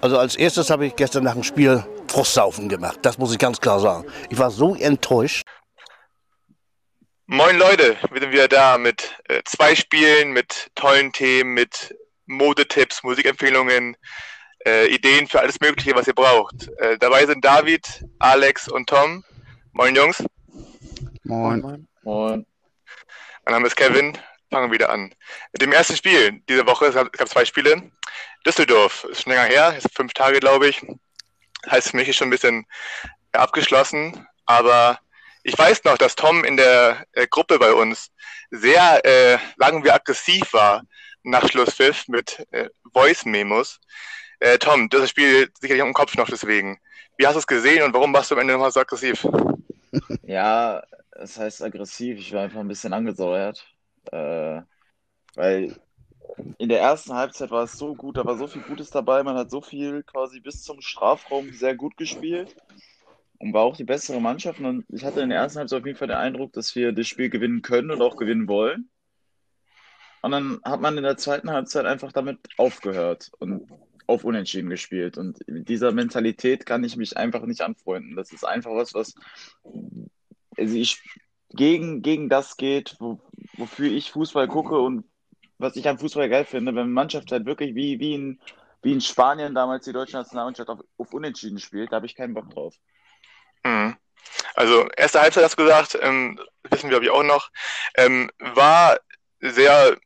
Also als erstes habe ich gestern nach dem Spiel Frostsaufen gemacht. Das muss ich ganz klar sagen. Ich war so enttäuscht. Moin Leute, wir sind wieder da mit äh, zwei Spielen, mit tollen Themen, mit Modetipps, Musikempfehlungen, äh, Ideen für alles Mögliche, was ihr braucht. Äh, dabei sind David, Alex und Tom. Moin Jungs. Moin. Moin. Moin. Mein Name ist Kevin. Fangen wir wieder an. Mit dem ersten Spiel diese Woche, es gab, es gab zwei Spiele. Düsseldorf, ist schon länger her, ist fünf Tage, glaube ich. Heißt für mich ist schon ein bisschen abgeschlossen, aber ich weiß noch, dass Tom in der äh, Gruppe bei uns sehr, äh, sagen wir, aggressiv war nach Schlusspfiff mit äh, Voice-Memos. Äh, Tom, das Spiel sicherlich im Kopf noch deswegen. Wie hast du es gesehen und warum warst du am Ende nochmal so aggressiv? Ja, es heißt aggressiv, ich war einfach ein bisschen angesäuert. Äh, weil in der ersten Halbzeit war es so gut, da war so viel Gutes dabei, man hat so viel quasi bis zum Strafraum sehr gut gespielt und war auch die bessere Mannschaft. Und ich hatte in der ersten Halbzeit auf jeden Fall den Eindruck, dass wir das Spiel gewinnen können und auch gewinnen wollen. Und dann hat man in der zweiten Halbzeit einfach damit aufgehört und auf Unentschieden gespielt. Und mit dieser Mentalität kann ich mich einfach nicht anfreunden. Das ist einfach was, was also ich gegen, gegen das geht, wo, wofür ich Fußball gucke und was ich am Fußball geil finde, wenn eine Mannschaft halt wirklich wie, wie, in, wie in Spanien damals die deutsche Nationalmannschaft auf, auf Unentschieden spielt, da habe ich keinen Bock drauf. Mhm. Also, erste Halbzeit hast du gesagt, ähm, wissen wir, glaube ich, auch noch, ähm, war sehr,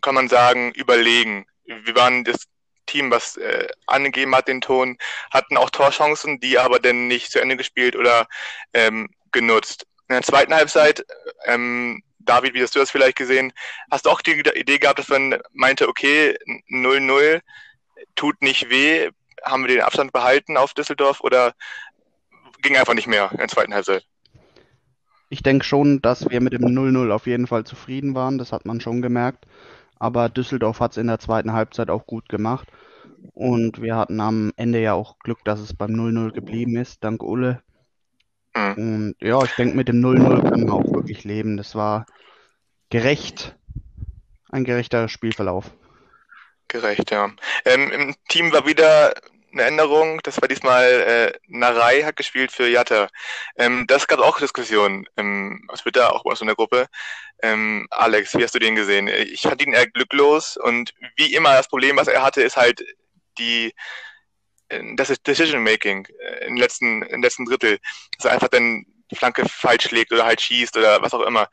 kann man sagen, überlegen. Wir waren das Team, was äh, angegeben hat den Ton, hatten auch Torchancen, die aber dann nicht zu Ende gespielt oder ähm, genutzt. In der zweiten Halbzeit, ähm, David, wie hast du das vielleicht gesehen, hast du auch die Idee gehabt, dass man meinte, okay, 0-0 tut nicht weh, haben wir den Abstand behalten auf Düsseldorf oder ging einfach nicht mehr in der zweiten Halbzeit? Ich denke schon, dass wir mit dem 0-0 auf jeden Fall zufrieden waren, das hat man schon gemerkt. Aber Düsseldorf hat es in der zweiten Halbzeit auch gut gemacht. Und wir hatten am Ende ja auch Glück, dass es beim 0-0 geblieben ist, dank Ulle. Mhm. Und ja, ich denke, mit dem 0-0 können wir auch wirklich leben. Das war gerecht. Ein gerechter Spielverlauf. Gerecht, ja. Ähm, Im Team war wieder eine Änderung. Das war diesmal äh, Narei hat gespielt für Jatta. Ähm, das gab auch Diskussionen ähm, auf Twitter, auch bei uns in der Gruppe. Ähm, Alex, wie hast du den gesehen? Ich fand ihn eher glücklos und wie immer das Problem, was er hatte, ist halt die das ist Decision Making äh, im letzten, im letzten Drittel, dass er einfach dann die Flanke falsch schlägt oder halt schießt oder was auch immer.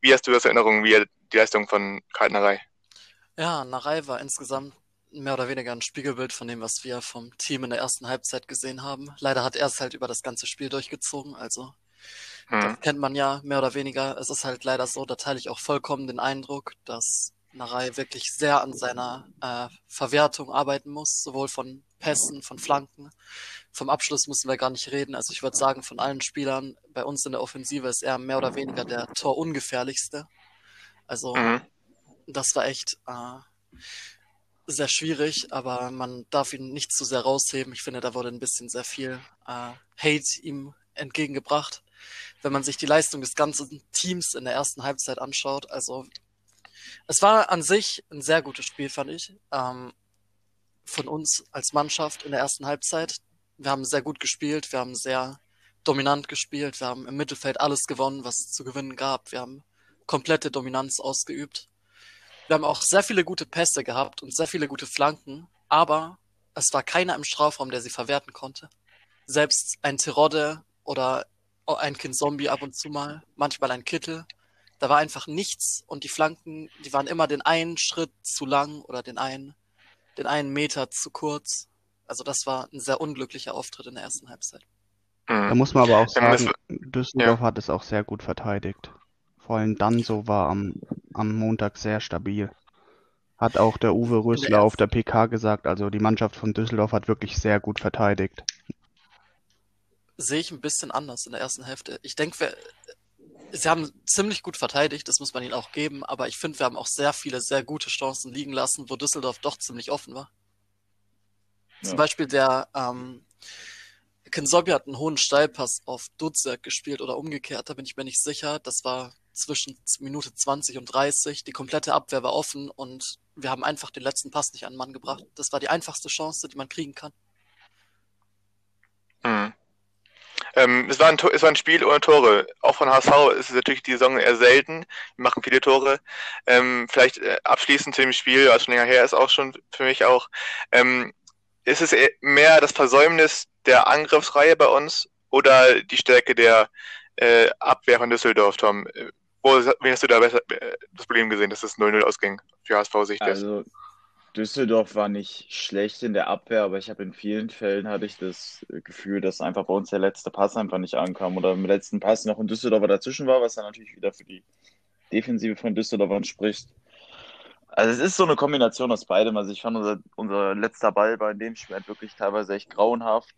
Wie hast du das Erinnerung, wie die Leistung von Karl Narei? Ja, Narei war insgesamt mehr oder weniger ein Spiegelbild von dem, was wir vom Team in der ersten Halbzeit gesehen haben. Leider hat er es halt über das ganze Spiel durchgezogen, also hm. das kennt man ja mehr oder weniger. Es ist halt leider so, da teile ich auch vollkommen den Eindruck, dass Narei wirklich sehr an seiner äh, Verwertung arbeiten muss, sowohl von Pässen, von Flanken. Vom Abschluss müssen wir gar nicht reden. Also ich würde sagen, von allen Spielern bei uns in der Offensive ist er mehr oder weniger der torungefährlichste. Also mhm. das war echt äh, sehr schwierig, aber man darf ihn nicht zu sehr rausheben. Ich finde, da wurde ein bisschen sehr viel äh, Hate ihm entgegengebracht. Wenn man sich die Leistung des ganzen Teams in der ersten Halbzeit anschaut, also es war an sich ein sehr gutes Spiel, fand ich. Ähm, von uns als Mannschaft in der ersten Halbzeit. Wir haben sehr gut gespielt, wir haben sehr dominant gespielt, wir haben im Mittelfeld alles gewonnen, was es zu gewinnen gab. Wir haben komplette Dominanz ausgeübt. Wir haben auch sehr viele gute Pässe gehabt und sehr viele gute Flanken, aber es war keiner im Strafraum, der sie verwerten konnte. Selbst ein Terodde oder ein Kind Zombie ab und zu mal, manchmal ein Kittel. Da war einfach nichts und die Flanken, die waren immer den einen Schritt zu lang oder den einen, den einen Meter zu kurz. Also das war ein sehr unglücklicher Auftritt in der ersten Halbzeit. Da muss man aber auch sagen, Düsseldorf ja. hat es auch sehr gut verteidigt. Vor allem dann so war am, am Montag sehr stabil. Hat auch der Uwe Rösler auf der PK gesagt. Also die Mannschaft von Düsseldorf hat wirklich sehr gut verteidigt. Sehe ich ein bisschen anders in der ersten Hälfte. Ich denke, sie haben ziemlich gut verteidigt, das muss man ihnen auch geben, aber ich finde, wir haben auch sehr viele sehr gute Chancen liegen lassen, wo Düsseldorf doch ziemlich offen war. Ja. Zum Beispiel der ähm, Kinsobi hat einen hohen Steilpass auf Dutzek gespielt oder umgekehrt, da bin ich mir nicht sicher. Das war zwischen Minute 20 und 30. Die komplette Abwehr war offen und Wir haben einfach den letzten Pass nicht an den Mann gebracht. Das war die einfachste Chance, die man kriegen kann. Mhm. Ähm, es, war ein, es war ein Spiel ohne Tore. Auch von HSV ist es natürlich die Saison eher selten. Wir machen viele Tore. Ähm, vielleicht äh, abschließend zu dem Spiel, was schon länger her ist, auch schon für mich auch. Ähm, ist es mehr das Versäumnis der Angriffsreihe bei uns oder die Stärke der äh, Abwehr von Düsseldorf, Tom? Wo wie hast du da besser, äh, das Problem gesehen, dass es 0-0 ausging für HSV-Sicht? Also, Düsseldorf war nicht schlecht in der Abwehr, aber ich habe in vielen Fällen hatte ich das Gefühl, dass einfach bei uns der letzte Pass einfach nicht ankam oder im letzten Pass noch ein Düsseldorfer dazwischen war, was dann natürlich wieder für die Defensive von Düsseldorfern spricht. Also es ist so eine Kombination aus beidem. Also ich fand unser, unser letzter Ball bei dem Spiel halt wirklich teilweise echt grauenhaft.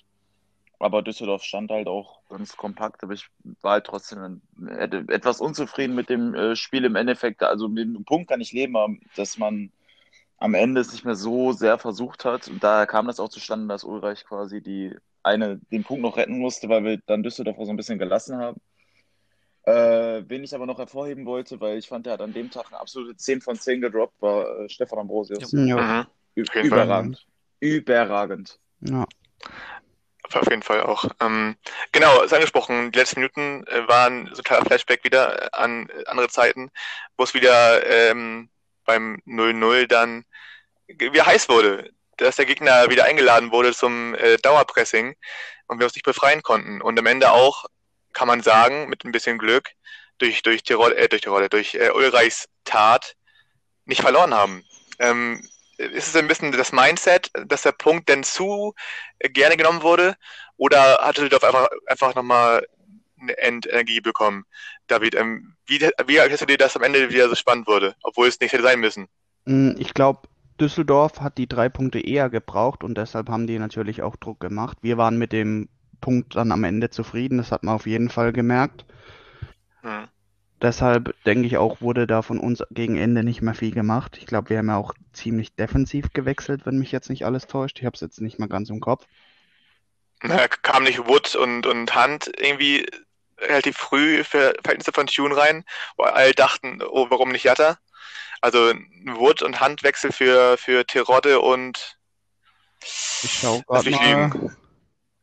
Aber Düsseldorf stand halt auch ganz kompakt, aber ich war halt trotzdem etwas unzufrieden mit dem äh, Spiel im Endeffekt. Also mit dem Punkt kann ich leben, dass man am Ende es nicht mehr so sehr versucht hat. Und daher kam das auch zustande, dass Ulreich quasi die eine, den Punkt noch retten musste, weil wir dann Düsseldorf auch so ein bisschen gelassen haben. Äh, wen ich aber noch hervorheben wollte, weil ich fand, er hat an dem Tag eine absolute 10 von 10 gedroppt, war äh, Stefan Ambrosius. Ja. Mhm. Überragend. Überragend. Ja. Auf jeden Fall auch. Ähm, genau, ist angesprochen, die letzten Minuten äh, waren so ein kleiner Flashback wieder äh, an andere Zeiten, wo es wieder ähm, beim 0-0 dann wie heiß wurde, dass der Gegner wieder eingeladen wurde zum äh, Dauerpressing und wir uns nicht befreien konnten. Und am Ende auch, kann man sagen, mit ein bisschen Glück, durch, durch, die Rolle, äh, durch die Rolle, durch äh, Ulreichs Tat nicht verloren haben. Ähm, ist es ein bisschen das Mindset, dass der Punkt denn zu gerne genommen wurde? Oder hat Düsseldorf einfach, einfach nochmal Endenergie bekommen? David, ähm, wie, wie erklärst du dir, dass am Ende wieder so spannend wurde, obwohl es nicht hätte sein müssen? Mm, ich glaube, Düsseldorf hat die drei Punkte eher gebraucht und deshalb haben die natürlich auch Druck gemacht. Wir waren mit dem Punkt dann am Ende zufrieden, das hat man auf jeden Fall gemerkt. Hm. Deshalb denke ich auch, wurde da von uns gegen Ende nicht mehr viel gemacht. Ich glaube, wir haben ja auch ziemlich defensiv gewechselt, wenn mich jetzt nicht alles täuscht. Ich habe es jetzt nicht mal ganz im Kopf. Na, kam nicht Wood und, und Hand irgendwie relativ früh für Verhältnisse von Tune rein, wo alle dachten, oh, warum nicht Jatta? Also Wood und Handwechsel für, für Terodde und ich schau gerade mal. Lügen.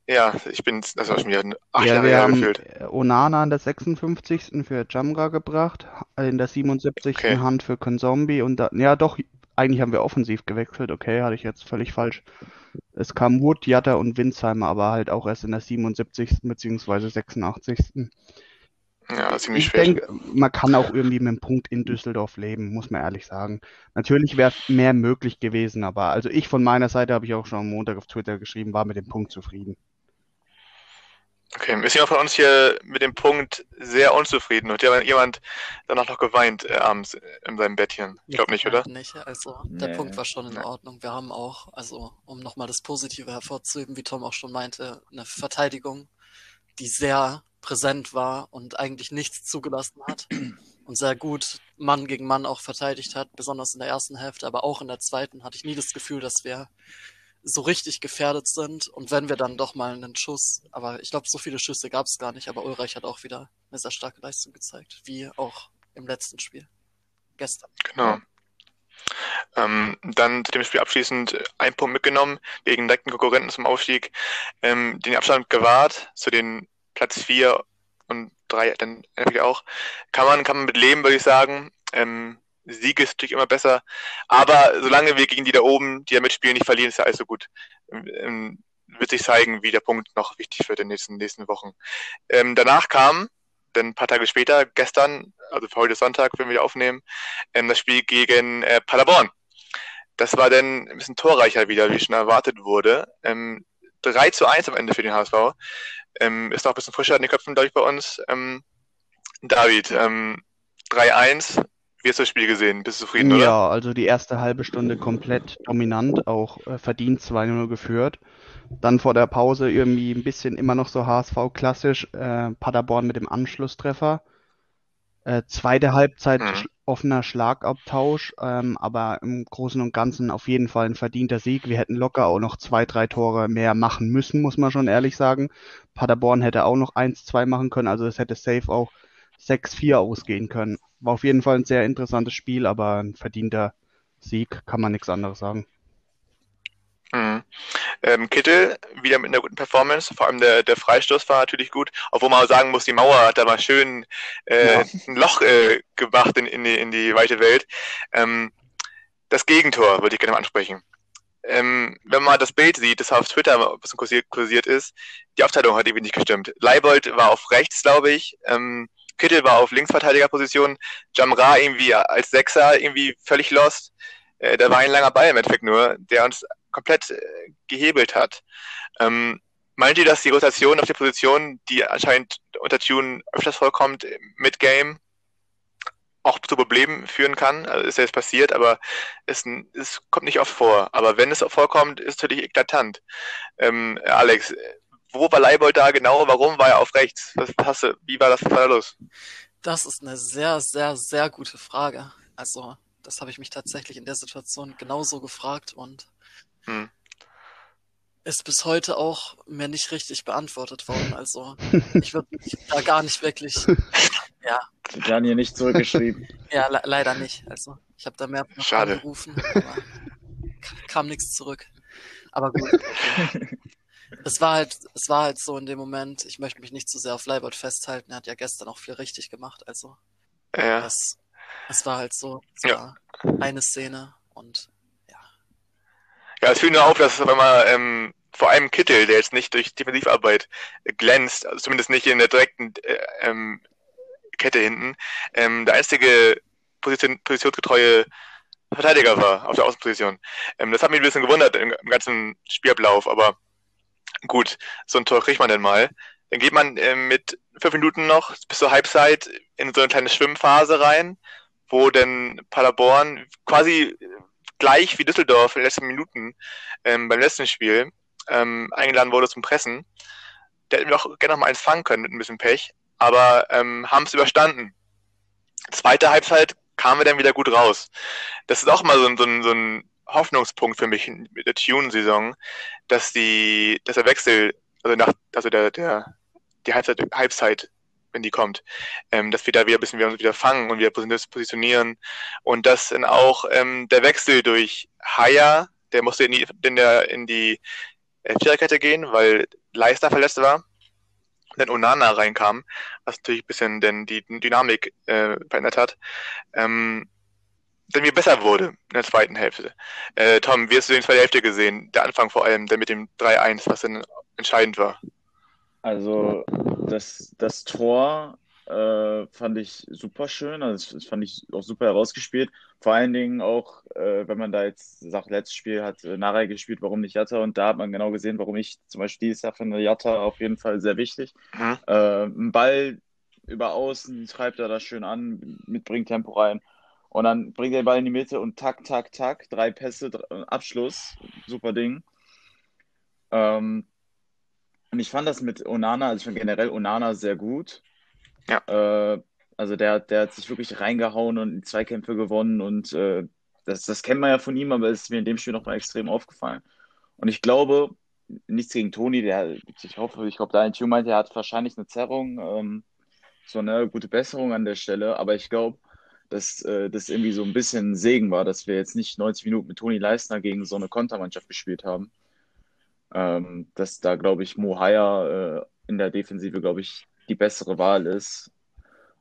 Ja, ich bin, das war schon wieder acht ja, Jahre wir haben gefühlt. Onana in der 56. für Jamra gebracht, in der 77. Okay. Hand für Konzombi und da, ja doch, eigentlich haben wir offensiv gewechselt, okay, hatte ich jetzt völlig falsch. Es kam Wood, Jatta und Winsheimer, aber halt auch erst in der 77. bzw. 86. Ja, ziemlich ich denke, man kann auch irgendwie mit dem Punkt in Düsseldorf leben, muss man ehrlich sagen. Natürlich wäre mehr möglich gewesen, aber also ich von meiner Seite habe ich auch schon am Montag auf Twitter geschrieben, war mit dem Punkt zufrieden. Okay, ist jemand von uns hier mit dem Punkt sehr unzufrieden und jemand danach noch geweint äh, abends in seinem Bettchen? Ich glaube nicht, oder? Nicht, also der nee. Punkt war schon in Ordnung. Wir haben auch, also um nochmal das Positive hervorzuheben, wie Tom auch schon meinte, eine Verteidigung, die sehr präsent war und eigentlich nichts zugelassen hat und sehr gut Mann gegen Mann auch verteidigt hat, besonders in der ersten Hälfte, aber auch in der zweiten hatte ich nie das Gefühl, dass wir so richtig gefährdet sind. Und wenn wir dann doch mal einen Schuss, aber ich glaube, so viele Schüsse gab es gar nicht, aber Ulreich hat auch wieder eine sehr starke Leistung gezeigt, wie auch im letzten Spiel. Gestern. Genau. Ähm, dann zu dem Spiel abschließend ein Punkt mitgenommen gegen direkten Konkurrenten zum Aufstieg, ähm, den Abstand gewahrt zu den Platz 4 und 3 dann auch. Kann man, kann man mit leben, würde ich sagen. Ähm, Sieg ist natürlich immer besser. Aber solange wir gegen die da oben, die da mitspielen, nicht verlieren, ist ja alles so gut. Ähm, ähm, wird sich zeigen, wie der Punkt noch wichtig wird in den nächsten, nächsten Wochen. Ähm, danach kam, dann ein paar Tage später, gestern, also heute Sonntag, wenn wir aufnehmen, ähm, das Spiel gegen äh, Paderborn. Das war dann ein bisschen torreicher wieder, wie schon erwartet wurde. Ähm, 3 zu 1 am Ende für den HSV. Ähm, ist noch ein bisschen frischer in den Köpfen, glaube ich, bei uns. Ähm, David, ähm, 3-1, wie hast du das Spiel gesehen? Bist du zufrieden, oder? Ja, also die erste halbe Stunde komplett dominant, auch äh, verdient 2-0 geführt. Dann vor der Pause irgendwie ein bisschen immer noch so HSV-klassisch, äh, Paderborn mit dem Anschlusstreffer. Äh, zweite Halbzeit mhm. offener Schlagabtausch, ähm, aber im Großen und Ganzen auf jeden Fall ein verdienter Sieg. Wir hätten locker auch noch zwei, drei Tore mehr machen müssen, muss man schon ehrlich sagen. Paderborn hätte auch noch eins, zwei machen können, also es hätte safe auch 6-4 ausgehen können. War auf jeden Fall ein sehr interessantes Spiel, aber ein verdienter Sieg, kann man nichts anderes sagen. Mhm. Ähm, Kittel wieder mit einer guten Performance, vor allem der, der Freistoß war natürlich gut, obwohl man auch sagen muss, die Mauer hat da mal schön äh, ja. ein Loch äh, gemacht in, in, die, in die weite Welt. Ähm, das Gegentor würde ich gerne mal ansprechen. Ähm, wenn man das Bild sieht, das auf Twitter ein bisschen kursiert, kursiert ist, die Aufteilung hat irgendwie nicht gestimmt. Leibold war auf rechts, glaube ich, ähm, Kittel war auf Linksverteidigerposition, Jamra irgendwie als Sechser irgendwie völlig lost. Äh, da war ein langer Ball im Endeffekt nur, der uns komplett äh, gehebelt hat. Ähm, meint ihr, dass die Rotation auf der Position, die anscheinend unter Tune öfters vorkommt, mit Game auch zu Problemen führen kann? Also ist ja jetzt passiert, aber es, es kommt nicht oft vor. Aber wenn es vorkommt, ist es natürlich eklatant. Ähm, Alex, wo war Leibold da genau? Warum war er auf rechts? Was hast du, wie war das war los? Das ist eine sehr, sehr, sehr gute Frage. Also, das habe ich mich tatsächlich in der Situation genauso gefragt und hm. Ist bis heute auch mir nicht richtig beantwortet worden. Also ich würde mich da gar nicht wirklich. Ja. Daniel nicht zurückgeschrieben. ja, le leider nicht. Also ich habe da mehr Schade. angerufen, aber kam nichts zurück. Aber gut. Okay. Es war halt, es war halt so in dem Moment. Ich möchte mich nicht zu sehr auf Leibert festhalten. Er hat ja gestern auch viel richtig gemacht. Also ja. es, es war halt so. Es ja. war eine Szene und ja, es fiel nur auf, dass wenn man ähm, vor allem Kittel, der jetzt nicht durch Defensivarbeit glänzt, also zumindest nicht in der direkten äh, ähm, Kette hinten, ähm, der einzige Position, positionsgetreue Verteidiger war auf der Außenposition. Ähm, das hat mich ein bisschen gewundert im, im, ganzen Spielablauf, aber gut, so ein Tor kriegt man denn mal. Dann geht man äh, mit fünf Minuten noch bis zur Halbzeit in so eine kleine Schwimmphase rein, wo dann Paderborn quasi gleich wie Düsseldorf in den letzten Minuten ähm, beim letzten Spiel ähm, eingeladen wurde zum Pressen. Der hätten wir auch gerne noch mal eins fangen können mit ein bisschen Pech, aber ähm, haben es überstanden. Zweite Halbzeit kamen wir dann wieder gut raus. Das ist auch mal so ein, so ein, so ein Hoffnungspunkt für mich mit der Tune-Saison, dass die, dass der Wechsel, also nach, also der, der, die Halbzeit, Halbzeit wenn die kommt, ähm, dass wir da wieder ein bisschen wir wieder fangen und wieder positionieren. Und dass dann auch ähm, der Wechsel durch Haya, der musste in die, in der, in die äh, Viererkette gehen, weil Leister verletzt war, dann Onana reinkam, was natürlich ein bisschen denn die Dynamik äh, verändert hat, ähm, dann mir besser wurde in der zweiten Hälfte. Äh, Tom, wie hast du den zweiten Hälfte gesehen? Der Anfang vor allem, der mit dem 3-1, was dann entscheidend war. Also das, das Tor äh, fand ich super schön, also das fand ich auch super herausgespielt. Vor allen Dingen auch, äh, wenn man da jetzt sagt, letztes Spiel hat äh, Narei gespielt, warum nicht Jatta? Und da hat man genau gesehen, warum ich zum Beispiel dieses Jahr finde Jatta auf jeden Fall sehr wichtig. Mhm. Äh, ein Ball über außen treibt er da schön an, mitbringt Tempo rein. Und dann bringt er den Ball in die Mitte und tak, tak, tak, drei Pässe, drei, Abschluss, super Ding. Ähm, und ich fand das mit Onana, also ich fand generell Onana sehr gut. Ja. Äh, also der, der hat sich wirklich reingehauen und die Zweikämpfe gewonnen und äh, das, das kennt man ja von ihm, aber es ist mir in dem Spiel nochmal extrem aufgefallen. Und ich glaube, nichts gegen Toni, der, ich hoffe, ich glaube, Daniel Tune meinte, er hat wahrscheinlich eine Zerrung, ähm, so eine gute Besserung an der Stelle, aber ich glaube, dass äh, das irgendwie so ein bisschen ein Segen war, dass wir jetzt nicht 90 Minuten mit Toni Leistner gegen so eine Kontermannschaft gespielt haben ähm, dass da, glaube ich, Mohaya äh, in der Defensive, glaube ich, die bessere Wahl ist.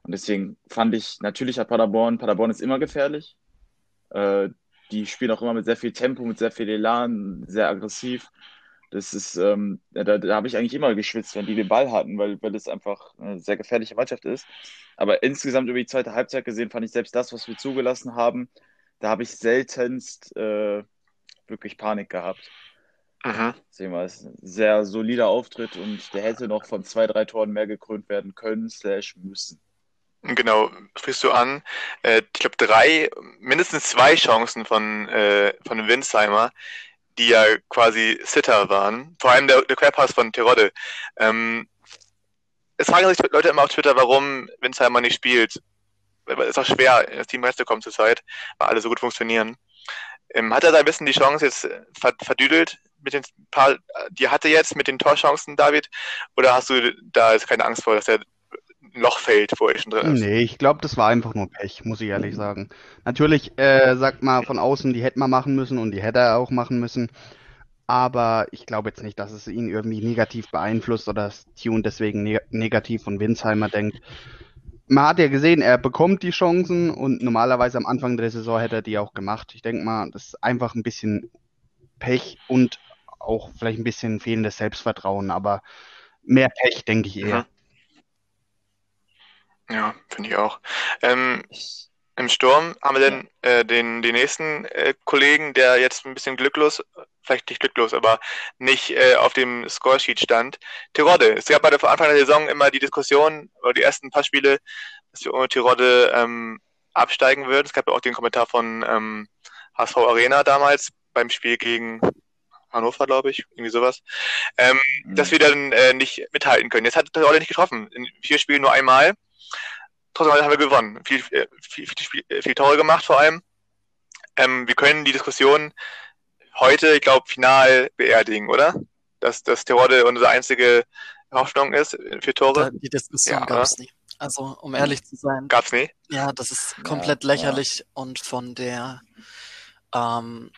Und deswegen fand ich, natürlich hat Paderborn, Paderborn ist immer gefährlich. Äh, die spielen auch immer mit sehr viel Tempo, mit sehr viel Elan, sehr aggressiv. Das ist, ähm, da, da habe ich eigentlich immer geschwitzt, wenn die den Ball hatten, weil, weil das einfach eine sehr gefährliche Mannschaft ist. Aber insgesamt über die zweite Halbzeit gesehen, fand ich selbst das, was wir zugelassen haben, da habe ich seltenst äh, wirklich Panik gehabt. Aha. Deswegen war es ein sehr solider Auftritt und der hätte noch von zwei, drei Toren mehr gekrönt werden können, slash müssen. Genau, sprichst du an. Äh, ich glaube, drei, mindestens zwei Chancen von, äh, von Winsheimer, die ja quasi Sitter waren. Vor allem der, der Querpass von Terodde. Ähm, es fragen sich Leute immer auf Twitter, warum Winsheimer nicht spielt. Es ist auch schwer, in das Team reinzukommen zur Zeit, weil alle so gut funktionieren. Ähm, hat er da ein bisschen die Chance jetzt verdüdelt mit den paar, die hatte jetzt mit den Torchancen, David? Oder hast du da jetzt keine Angst vor, dass er Loch fällt, wo er schon drin ist. Nee, ich glaube, das war einfach nur Pech, muss ich ehrlich sagen. Natürlich äh, sagt man von außen, die hätte man machen müssen und die hätte er auch machen müssen. Aber ich glaube jetzt nicht, dass es ihn irgendwie negativ beeinflusst oder dass Tune deswegen ne negativ von Winsheimer denkt. Man hat ja gesehen, er bekommt die Chancen und normalerweise am Anfang der Saison hätte er die auch gemacht. Ich denke mal, das ist einfach ein bisschen Pech und auch vielleicht ein bisschen fehlendes Selbstvertrauen, aber mehr Pech, denke ich eher. Mhm. Ja, finde ich auch. Ähm, Im Sturm haben wir dann äh, den, den nächsten äh, Kollegen, der jetzt ein bisschen glücklos, vielleicht nicht glücklos, aber nicht äh, auf dem Scoresheet stand. Tirode. Es gab bei der Anfang der Saison immer die Diskussion, oder die ersten paar Spiele, dass wir ohne Tirode ähm, absteigen würden. Es gab ja auch den Kommentar von ähm, HSV Arena damals beim Spiel gegen Hannover, glaube ich, irgendwie sowas, ähm, mhm. dass wir dann äh, nicht mithalten können. Jetzt hat Tirode nicht getroffen. In vier Spielen nur einmal. Trotzdem haben wir gewonnen. Viel, äh, viel, viel, viel, äh, viel Tore gemacht vor allem. Ähm, wir können die Diskussion heute, ich glaube, final beerdigen, oder? Dass, dass Terodde unsere einzige Hoffnung ist für Tore. Die Diskussion ja, gab es nie. Also, um ehrlich zu sein. Gab's nie? Ja, das ist komplett ja, lächerlich ja. und von der, ähm,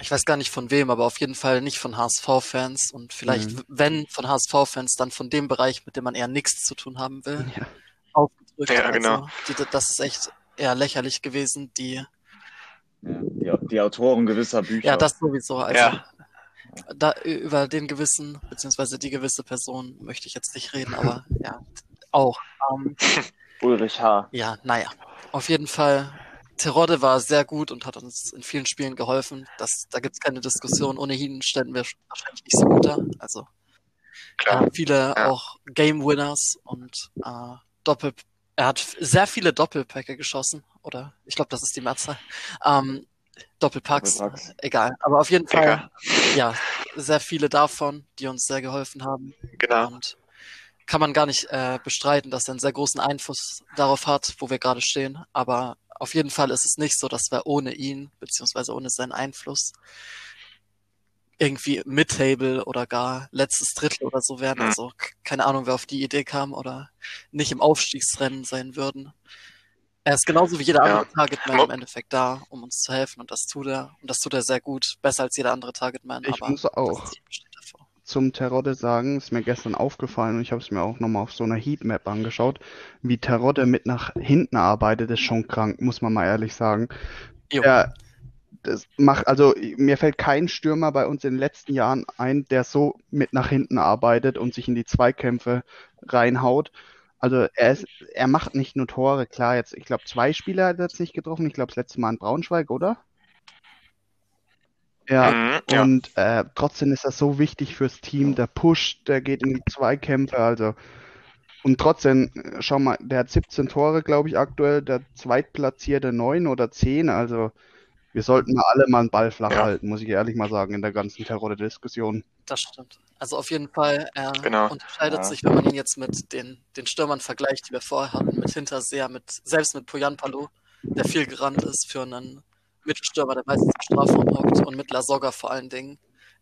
ich weiß gar nicht von wem, aber auf jeden Fall nicht von HSV-Fans und vielleicht, mhm. wenn von HSV-Fans, dann von dem Bereich, mit dem man eher nichts zu tun haben will, ja. Aufgedrückt. Ja, genau. Also, die, das ist echt eher lächerlich gewesen, die die, die, Autoren gewisser Bücher. Ja, das sowieso. Also, ja. da, über den gewissen, beziehungsweise die gewisse Person möchte ich jetzt nicht reden, aber ja, auch. Ähm, Ulrich H. Ja, naja. Auf jeden Fall, Terodde war sehr gut und hat uns in vielen Spielen geholfen. Das, da gibt es keine Diskussion. Ohnehin ständen wir wahrscheinlich nicht so gut da. Also Klar. Äh, viele ja. auch Game Winners und äh, Doppel er hat sehr viele Doppelpäcke geschossen, oder ich glaube, das ist die Mehrzahl. Ähm, Doppelpacks, Doppelpacks, egal. Aber auf jeden Fall, ja, sehr viele davon, die uns sehr geholfen haben. Genau. Und kann man gar nicht äh, bestreiten, dass er einen sehr großen Einfluss darauf hat, wo wir gerade stehen. Aber auf jeden Fall ist es nicht so, dass wir ohne ihn, beziehungsweise ohne seinen Einfluss, irgendwie Mid-Table oder gar letztes Drittel oder so werden. Mhm. Also keine Ahnung, wer auf die Idee kam oder nicht im Aufstiegsrennen sein würden. Er ist genauso wie jeder andere ja. Targetman im Endeffekt da, um uns zu helfen und das tut er. Und das tut er sehr gut, besser als jeder andere Targetman. Ich muss auch zum Terodde sagen, ist mir gestern aufgefallen und ich habe es mir auch nochmal auf so einer Heatmap angeschaut, wie Terodde mit nach hinten arbeitet, ist schon krank, muss man mal ehrlich sagen. Jo. Er, das macht, also mir fällt kein Stürmer bei uns in den letzten Jahren ein, der so mit nach hinten arbeitet und sich in die Zweikämpfe reinhaut. Also er ist, er macht nicht nur Tore, klar, jetzt, ich glaube, zwei Spieler hat er jetzt nicht getroffen, ich glaube das letzte Mal in Braunschweig, oder? Ja, mhm, ja. und äh, trotzdem ist das so wichtig fürs Team, der pusht, der geht in die Zweikämpfe, also und trotzdem, schau mal, der hat 17 Tore, glaube ich, aktuell, der zweitplatzierte 9 oder 10, also wir sollten mal alle mal einen Ball flach ja. halten, muss ich ehrlich mal sagen, in der ganzen Terror-Diskussion. Das stimmt. Also auf jeden Fall, er genau. unterscheidet ja. sich, wenn man ihn jetzt mit den, den Stürmern vergleicht, die wir vorher hatten, mit Hinterseher, mit, selbst mit Poyan Palo, der viel gerannt ist für einen Mittelstürmer, der meistens im Strafraum hockt und mit Lasogga vor allen Dingen,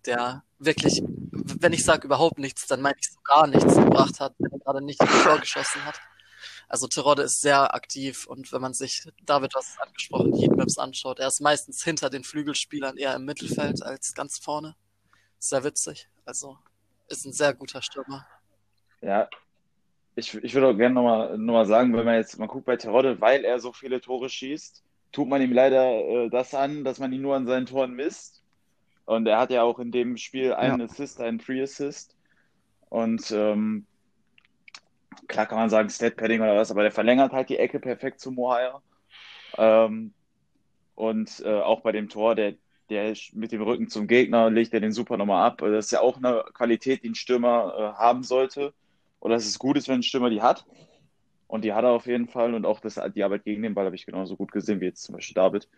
der wirklich, wenn ich sage überhaupt nichts, dann meine ich so gar nichts gebracht hat, wenn er gerade nicht ins Tor geschossen hat. Also Terodde ist sehr aktiv und wenn man sich David was angesprochen, Heatmaps anschaut, er ist meistens hinter den Flügelspielern eher im Mittelfeld als ganz vorne. Sehr witzig. Also ist ein sehr guter Stürmer. Ja, ich, ich würde auch gerne nochmal noch mal sagen, wenn man jetzt mal guckt bei Terodde, weil er so viele Tore schießt, tut man ihm leider äh, das an, dass man ihn nur an seinen Toren misst. Und er hat ja auch in dem Spiel einen ja. Assist, einen Free Assist. Und ähm, klar kann man sagen Stat Padding oder was, aber der verlängert halt die Ecke perfekt zu Mohaya. Ähm, und äh, auch bei dem Tor, der, der mit dem Rücken zum Gegner legt er den super nochmal ab. Das ist ja auch eine Qualität, die ein Stürmer äh, haben sollte. Oder dass es gut ist, wenn ein Stürmer die hat. Und die hat er auf jeden Fall. Und auch das, die Arbeit gegen den Ball habe ich genauso gut gesehen wie jetzt zum Beispiel David.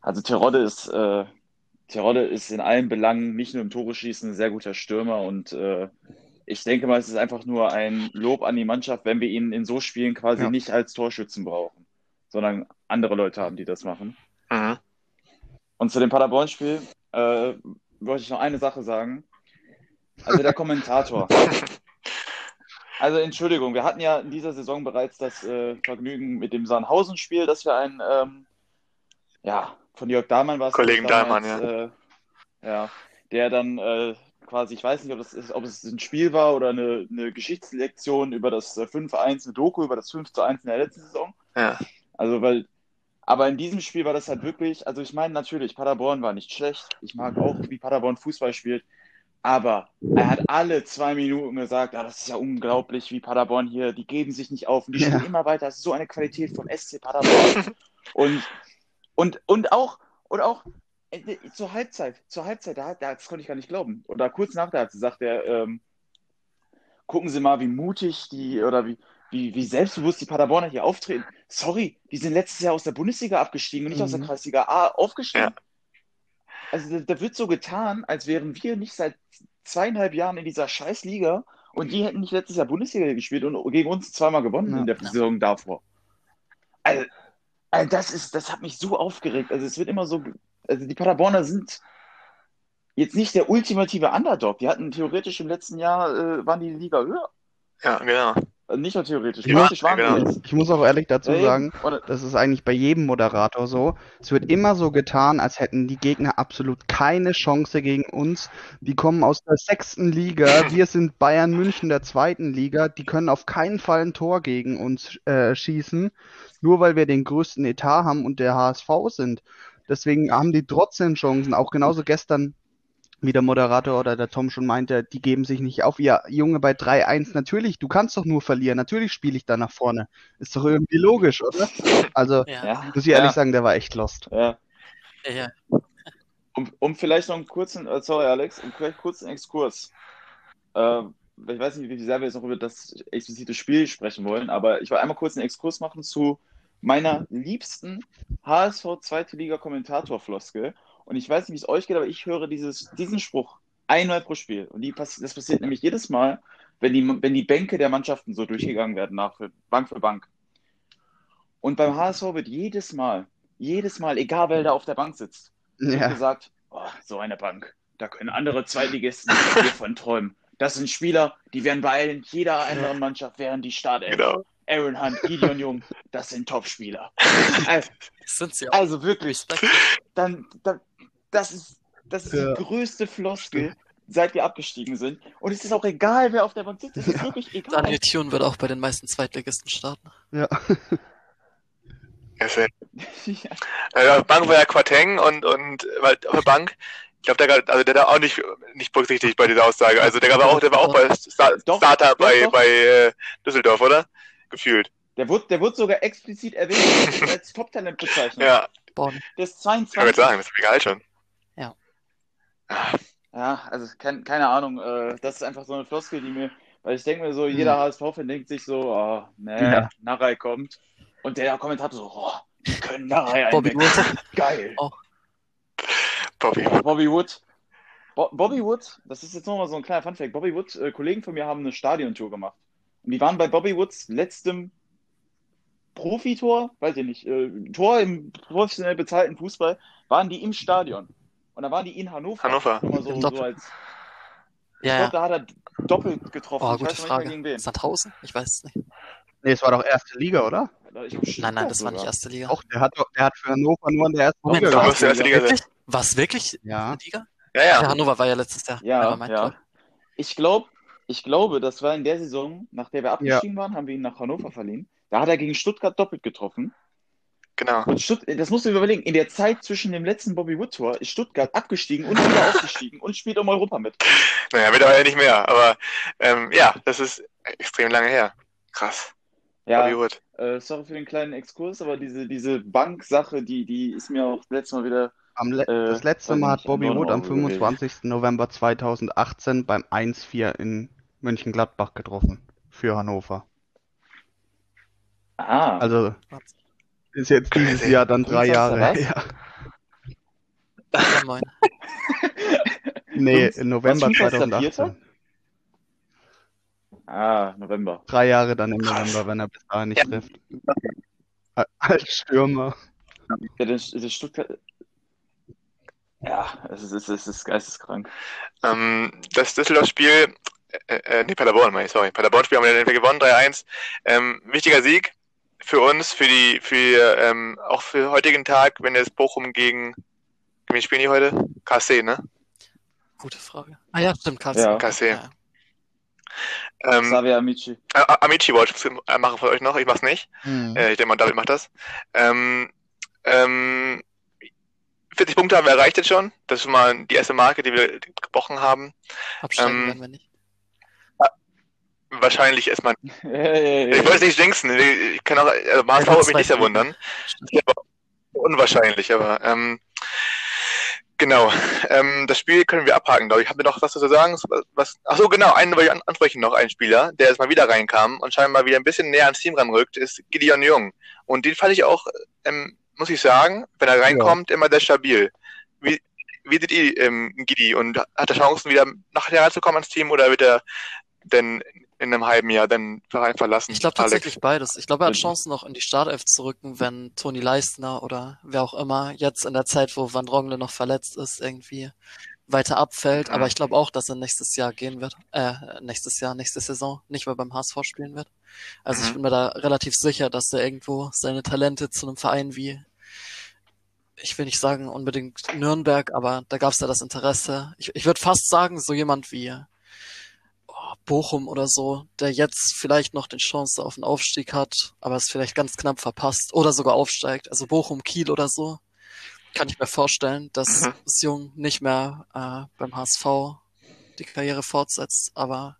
Also Terodde ist, äh, Terodde ist in allen Belangen, nicht nur im Tore schießen, ein sehr guter Stürmer und äh, ich denke mal, es ist einfach nur ein Lob an die Mannschaft, wenn wir ihn in so Spielen quasi ja. nicht als Torschützen brauchen, sondern andere Leute haben, die das machen. Mhm. Und zu dem Paderborn-Spiel äh, wollte ich noch eine Sache sagen. Also der Kommentator. Also Entschuldigung, wir hatten ja in dieser Saison bereits das äh, Vergnügen mit dem Sandhausen-Spiel, dass wir ein, ähm, ja, von Jörg Dahlmann war es. Kollegen damals, Dahlmann, Äh, ja, der dann äh, quasi, ich weiß nicht, ob, das ist, ob es ein Spiel war oder eine, eine Geschichtslektion über das äh, 5-1, eine Doku über das 5-1 in der letzten Saison. Ja. Also, weil, aber in diesem Spiel war das halt wirklich, also ich meine natürlich, Paderborn war nicht schlecht. Ich mag auch, wie Paderborn Fußball spielt. Aber er hat alle zwei Minuten gesagt, ah, das ist ja unglaublich, wie Paderborn hier, die geben sich nicht auf und die Ja. spielen immer weiter. Das ist so eine Qualität vom SC Paderborn. und, und, und auch, und auch äh, zur Halbzeit, zur Halbzeit, da, da, das konnte ich gar nicht glauben. Oder kurz nach der Halbzeit sagt er, ähm, gucken Sie mal, wie mutig die oder wie, wie, wie selbstbewusst die Paderborner hier auftreten. Sorry, die sind letztes Jahr aus der Bundesliga abgestiegen und nicht aus der Mhm. Kreisliga A aufgestiegen. Ja. Also da, da wird so getan, als wären wir nicht seit zweieinhalb Jahren in dieser scheiß Liga und die hätten nicht letztes Jahr Bundesliga gespielt und gegen uns zweimal gewonnen Ja. in der Saison davor. Also, also das ist, das hat mich so aufgeregt. Also es wird immer so, also die Paderborner sind jetzt nicht der ultimative Underdog. Die hatten theoretisch im letzten Jahr, äh, waren die Liga höher. Ja, genau. Also nicht nur theoretisch, Ja, praktisch waren genau. jetzt. Ich muss auch ehrlich dazu Ja, sagen, Oder, das ist eigentlich bei jedem Moderator so. Es wird immer so getan, als hätten die Gegner absolut keine Chance gegen uns. Die kommen aus der sechsten Liga, wir sind Bayern München der zweiten Liga. Die können auf keinen Fall ein Tor gegen uns äh, schießen, nur weil wir den größten Etat haben und der HSV sind. Deswegen haben die trotzdem Chancen. Auch genauso gestern, wie der Moderator oder der Tom schon meinte, die geben sich nicht auf. Ja, Junge, bei 3-1, natürlich, du kannst doch nur verlieren. Natürlich spiele ich da nach vorne. Ist doch irgendwie logisch, oder? Also, Ja, muss ich ehrlich ja, sagen, der war echt lost. ja. ja. Um, um vielleicht noch einen kurzen, äh, sorry Alex, um vielleicht einen Exkurs. Äh, ich weiß nicht, wie sehr wir jetzt noch über das explizite Spiel sprechen wollen, aber ich will einmal kurz einen Exkurs machen zu meiner liebsten HSV zweite Liga Kommentator-Floskel. Und ich weiß nicht, wie es euch geht, aber ich höre dieses, diesen Spruch einmal pro Spiel. Und pass- das passiert nämlich jedes Mal, wenn die, wenn die Bänke der Mannschaften so durchgegangen werden, nach für, Bank für Bank. Und beim HSV wird jedes Mal, jedes Mal, egal wer da auf der Bank sitzt, Ja, gesagt, oh, so eine Bank, da können andere Zweitligisten hiervon träumen. Das sind Spieler, die wären bei jeder anderen Mannschaft, wären die Startelf. Genau. Aaron Hunt, Gideon Jung, das sind Top-Spieler. Also, Das sind sie auch. also wirklich, dann, dann, das ist, das ist Ja. die größte Floskel, seit wir abgestiegen sind. Und es ist auch egal, wer auf der Bank sitzt. Es ist wirklich egal. Daniel Thune wird auch bei den meisten Zweitligisten starten. ja. Ja. Äh, Bank war ja Quateng und, und weil auf der Bank, ich glaube, der, also der da auch nicht, nicht berücksichtigt bei dieser Aussage. Also der war auch, der war auch bei Star Doch, Starter doch, bei, doch. bei äh, Düsseldorf, oder? Gefühlt. Der wurde, der wurde sogar explizit erwähnt als Top-Talent bezeichnet. Ja, Bonn. Der ist ich kann 22. jetzt sagen, das ist egal schon. Ja. Ja, also kein, keine Ahnung, äh, das ist einfach so eine Floskel, die mir, weil ich denke mir so, jeder HSV-Fan denkt sich so, oh, nee, Ja. Narei kommt. Und der Kommentator so, oh, die können Narei Bobby. Wood. Geil. Bobby. Bobby Wood. Bo Bobby Wood, das ist jetzt nochmal so ein kleiner Funfact. Bobby Wood, äh, Kollegen von mir haben eine Stadiontour gemacht. Und die waren bei Bobby Woods letztem Profitor, weiß ich nicht, äh, Tor im professionell bezahlten Fußball, waren die im Stadion. Und da waren die in Hannover. Hannover. So, Im so als, ich Ja, glaube, ja. da hat er doppelt getroffen. Oh, ich gute noch nicht mehr Frage. Sandhausen? Ich weiß es nicht. Nee, es war doch erste Liga, oder? Ich Nein, nein, das war sogar. nicht erste Liga. Auch, der hat, doch- der hat für Hannover nur in der ersten Moment, Liga war die erste Liga? Wirklich? War es wirklich Ja. eine Liga? Ja, Ja, ja. Hannover war ja letztes Jahr. Ja, ja. Ich glaube, ich glaube, das war in der Saison, nach der wir abgestiegen waren, haben wir ihn nach Hannover verliehen. Da hat er gegen Stuttgart doppelt getroffen. Genau. Und Stutt das musst du dir überlegen, in der Zeit zwischen dem letzten Bobby Wood Tor ist Stuttgart abgestiegen und wieder aufgestiegen und spielt um Europa mit. Naja, mittlerweile nicht mehr, aber ähm, ja, das ist extrem lange her. Krass. Bobby Ja, Wood. äh, sorry für den kleinen Exkurs, aber diese, diese Bank-Sache, die, die ist mir auch letztes Mal wieder. Am le Äh, das letzte Mal hat Bobby Wood am Erinnerung gewesen. 25. November 2018 beim 1-4 in Mönchengladbach getroffen. Für Hannover. Ah, Also ist jetzt dieses Crazy. Jahr dann drei 25. Jahre her. Ja, moin. Nee, im November was, 25.04.? 2018. ah, November. Drei Jahre dann im. November, wenn er bis dahin nicht trifft. A- Als Stürmer. Ja, das, das Stuttgart. Ja, es ist, es ist, es ist geisteskrank. Ähm, das Düsseldorf-Spiel, äh, äh, nee, Paderborn, meine ich, sorry. Paderborn-Spiel haben wir gewonnen, 3-1. Ähm, wichtiger Sieg für uns, für die, für, ähm, auch für heutigen Tag, wenn es Bochum gegen, gegen wen spielen die heute? KC, ne? Gute Frage. Ah ja, stimmt, KC. Ja. KC. Ja. Ähm, Xavier Amici. äh, Amici wollte ich äh, machen von euch noch, ich mach's nicht. Hm. Äh, ich denke mal, David macht das. Ähm, ähm, 40 Punkte haben wir erreicht jetzt schon. Das ist schon mal die erste Marke, die wir gebrochen haben. Absteigen Ähm, werden wir nicht. Wahrscheinlich. Hey, Ich wollte es nicht jinxen. Ich kann auch, also HSV Ja, würde mich nicht zwei sehr wundern. Ist aber unwahrscheinlich, aber ähm, genau. Ähm, das Spiel können wir abhaken, glaube ich. Haben wir noch was zu sagen? Was, was, ach so, genau. Einen wollte ich an- ansprechen noch. Ein Spieler, der jetzt mal wieder reinkam und scheinbar wieder ein bisschen näher ans Team ranrückt, ist Gideon Jung. Und den fand ich auch, ähm, muss ich sagen, wenn er reinkommt, immer sehr stabil. Wie, wie seht ihr ähm, Gidi? Und hat er Chancen, wieder nachher reinzukommen ans Team oder wird er denn in einem halben Jahr den Verein verlassen? Ich glaube tatsächlich beides. Ich glaube, er hat. Chancen noch in die Startelf zu rücken, wenn Toni Leistner oder wer auch immer jetzt in der Zeit, wo Van Drongle noch verletzt ist, irgendwie weiter abfällt. Mhm. Aber ich glaube auch, dass er nächstes Jahr gehen wird. Äh, nächstes Jahr, nächste Saison nicht mehr beim HSV spielen wird. Also ich Mhm. bin mir da relativ sicher, dass er irgendwo seine Talente zu einem Verein wie, ich will nicht sagen unbedingt Nürnberg, aber da gab es ja das Interesse. Ich, ich würde fast sagen, so jemand wie Bochum oder so, der jetzt vielleicht noch die Chance auf einen Aufstieg hat, aber es vielleicht ganz knapp verpasst oder sogar aufsteigt. Also Bochum, Kiel oder so, kann ich mir vorstellen, dass Mhm. das Jung nicht mehr äh, beim HSV die Karriere fortsetzt. Aber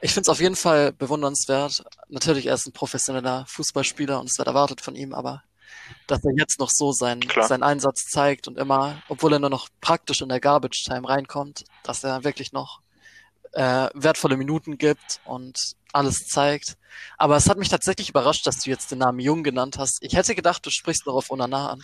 ich finde es auf jeden Fall bewundernswert. Natürlich, er ist ein professioneller Fußballspieler und es wird erwartet von ihm, aber dass er jetzt noch so seinen, Klar. seinen Einsatz zeigt und immer, obwohl er nur noch praktisch in der Garbage Time reinkommt, dass er wirklich noch äh, wertvolle Minuten gibt und alles zeigt. Aber es hat mich tatsächlich überrascht, dass du jetzt den Namen Jung genannt hast. Ich hätte gedacht, du sprichst noch auf Onana an.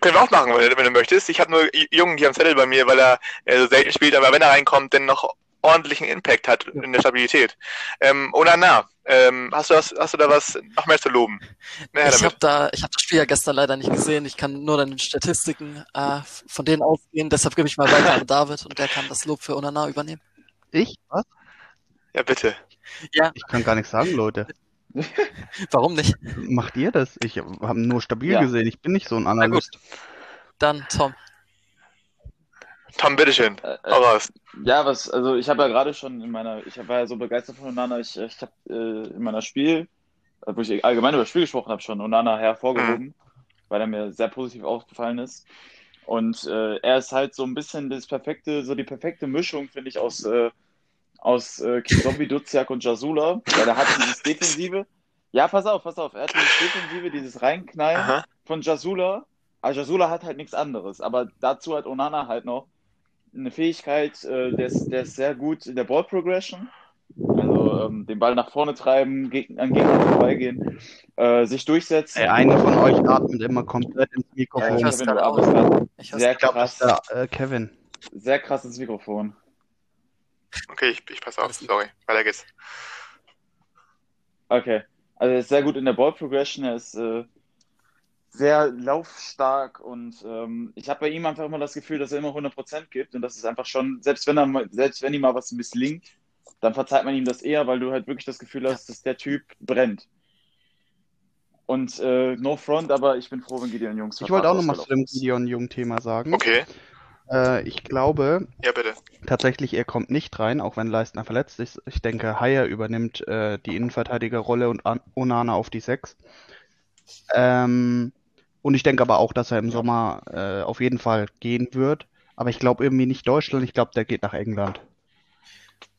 Können wir auch machen, wenn du, wenn du möchtest. Ich habe nur Jungen hier am Zettel bei mir, weil er äh, so selten spielt, aber wenn er reinkommt, dann noch ordentlichen Impact hat in der Stabilität. Ähm, Onana, ähm, hast, du was, hast du da was noch mehr zu loben? Mehr Ich habe da, ich habe das Spiel ja gestern leider nicht gesehen. Ich kann nur den Statistiken äh, von denen ausgehen. Deshalb gebe ich mal weiter an David und der kann das Lob für Onana übernehmen. Ich? Was? Ja, bitte. Ich kann gar nichts sagen, Leute. Warum nicht? Macht ihr das? Ich habe nur stabil Ja. gesehen. Ich bin nicht so ein. Analyst. Dann Tom. Tom, bitteschön. Äh, äh, raus. ja, was, also ich habe ja gerade schon in meiner, ich war ja so begeistert von Onana, ich, ich habe äh, in meiner Spiel, äh, wo ich allgemein über das Spiel gesprochen habe, schon Onana hervorgehoben, weil er mir sehr positiv aufgefallen ist. Und äh, er ist halt so ein bisschen das perfekte, so die perfekte Mischung, finde ich, aus, äh, aus äh, Kizombi, Duziak und Jasula, weil er hat dieses Defensive. Ja, pass auf, pass auf, er hat dieses Defensive, dieses Reinknallen Aha. von Jasula. Aber Jasula hat halt nichts anderes. Aber dazu hat Onana halt noch eine Fähigkeit, äh, der, ist, der ist sehr gut in der Ball Progression. Also ähm, den Ball nach vorne treiben, geg an Gegner vorbeigehen, äh, sich durchsetzen. Ey, einer von euch atmet immer komplett ins Ja, Mikrofon. ich weiß Kevin, du gerade Ich weiß, sehr Ich krass, der äh, Kevin. sehr krass ins Mikrofon. Okay, ich, ich passe auf. Sorry. Weiter geht's. Okay. Also er ist sehr gut in der Ball Progression, er ist äh, sehr laufstark und ähm, ich habe bei ihm einfach immer das Gefühl, dass er immer 100% gibt und das ist einfach schon, selbst wenn er mal, selbst wenn ihm mal was misslingt, dann verzeiht man ihm das eher, weil du halt wirklich das Gefühl hast, dass der Typ brennt. Und äh, no front, aber ich bin froh, wenn Gideon Jungs Ich wollte auch noch mal zu dem. Gideon Jung-Thema sagen. Okay. Äh, ich glaube Ja, bitte. tatsächlich, er kommt nicht rein, auch wenn Leistner verletzt ist. Ich denke, Haier übernimmt äh, die Innenverteidigerrolle und An Onana auf die Sechs. Ähm, und ich denke aber auch, dass er im Sommer äh, auf jeden Fall gehen wird. Aber ich glaube irgendwie nicht Deutschland, ich glaube, der geht nach England.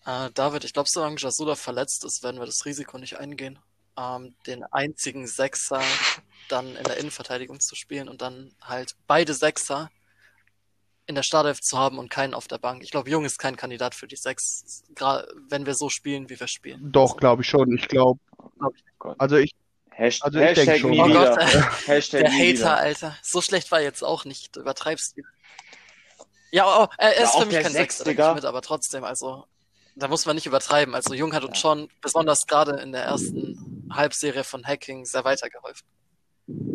Äh, David, ich glaube, solange Jasula verletzt ist, werden wir das Risiko nicht eingehen, ähm, den einzigen Sechser dann in der Innenverteidigung zu spielen und dann halt beide Sechser in der Startelf zu haben und keinen auf der Bank. Ich glaube, Jung ist kein Kandidat für die Sechs, gerade wenn wir so spielen, wie wir spielen. Doch, glaube ich schon. Ich glaube, Gott. also ich, Hashtag, Also Hashtag schon. nie Oh wieder. Gott, Hashtag der Hater, wieder. Alter. So schlecht war er jetzt auch nicht. Du übertreibst. Ja, oh, er Ja, ist auch für mich kein Sechs, Sechster, mit, aber trotzdem, also da muss man nicht übertreiben. Also Jung hat uns schon, besonders gerade in der ersten Halbserie von Hacking, sehr weitergeholfen.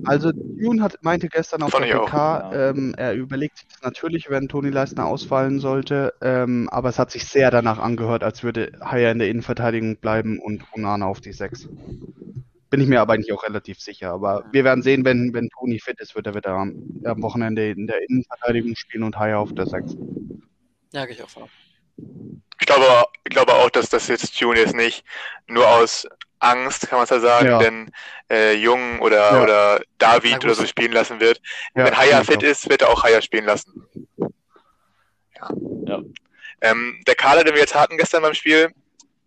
Also Dune hat, meinte gestern auf Fand der. PK, Ja. ähm, er überlegt natürlich, wenn Toni Leistner ausfallen sollte, ähm, aber es hat sich sehr danach angehört, als würde Haya in der Innenverteidigung bleiben und Onana auf die 6. Bin ich mir aber eigentlich auch relativ sicher. Aber wir werden sehen, wenn, wenn Toni fit ist, wird er wieder am, am Wochenende in der Innenverteidigung spielen und Haya auf der 6. Ja, gehe ich auch aus. Ich glaube, ich glaube auch, dass das jetzt June jetzt nicht nur aus Angst, kann man es ja sagen, Ja. denn äh, Jung oder, Ja. oder David oder so spielen lassen wird. Ja, Wenn Haya fit ist, wird er auch Haya spielen lassen. Ja. Ja. Ähm, der Kader, den wir jetzt hatten gestern beim Spiel,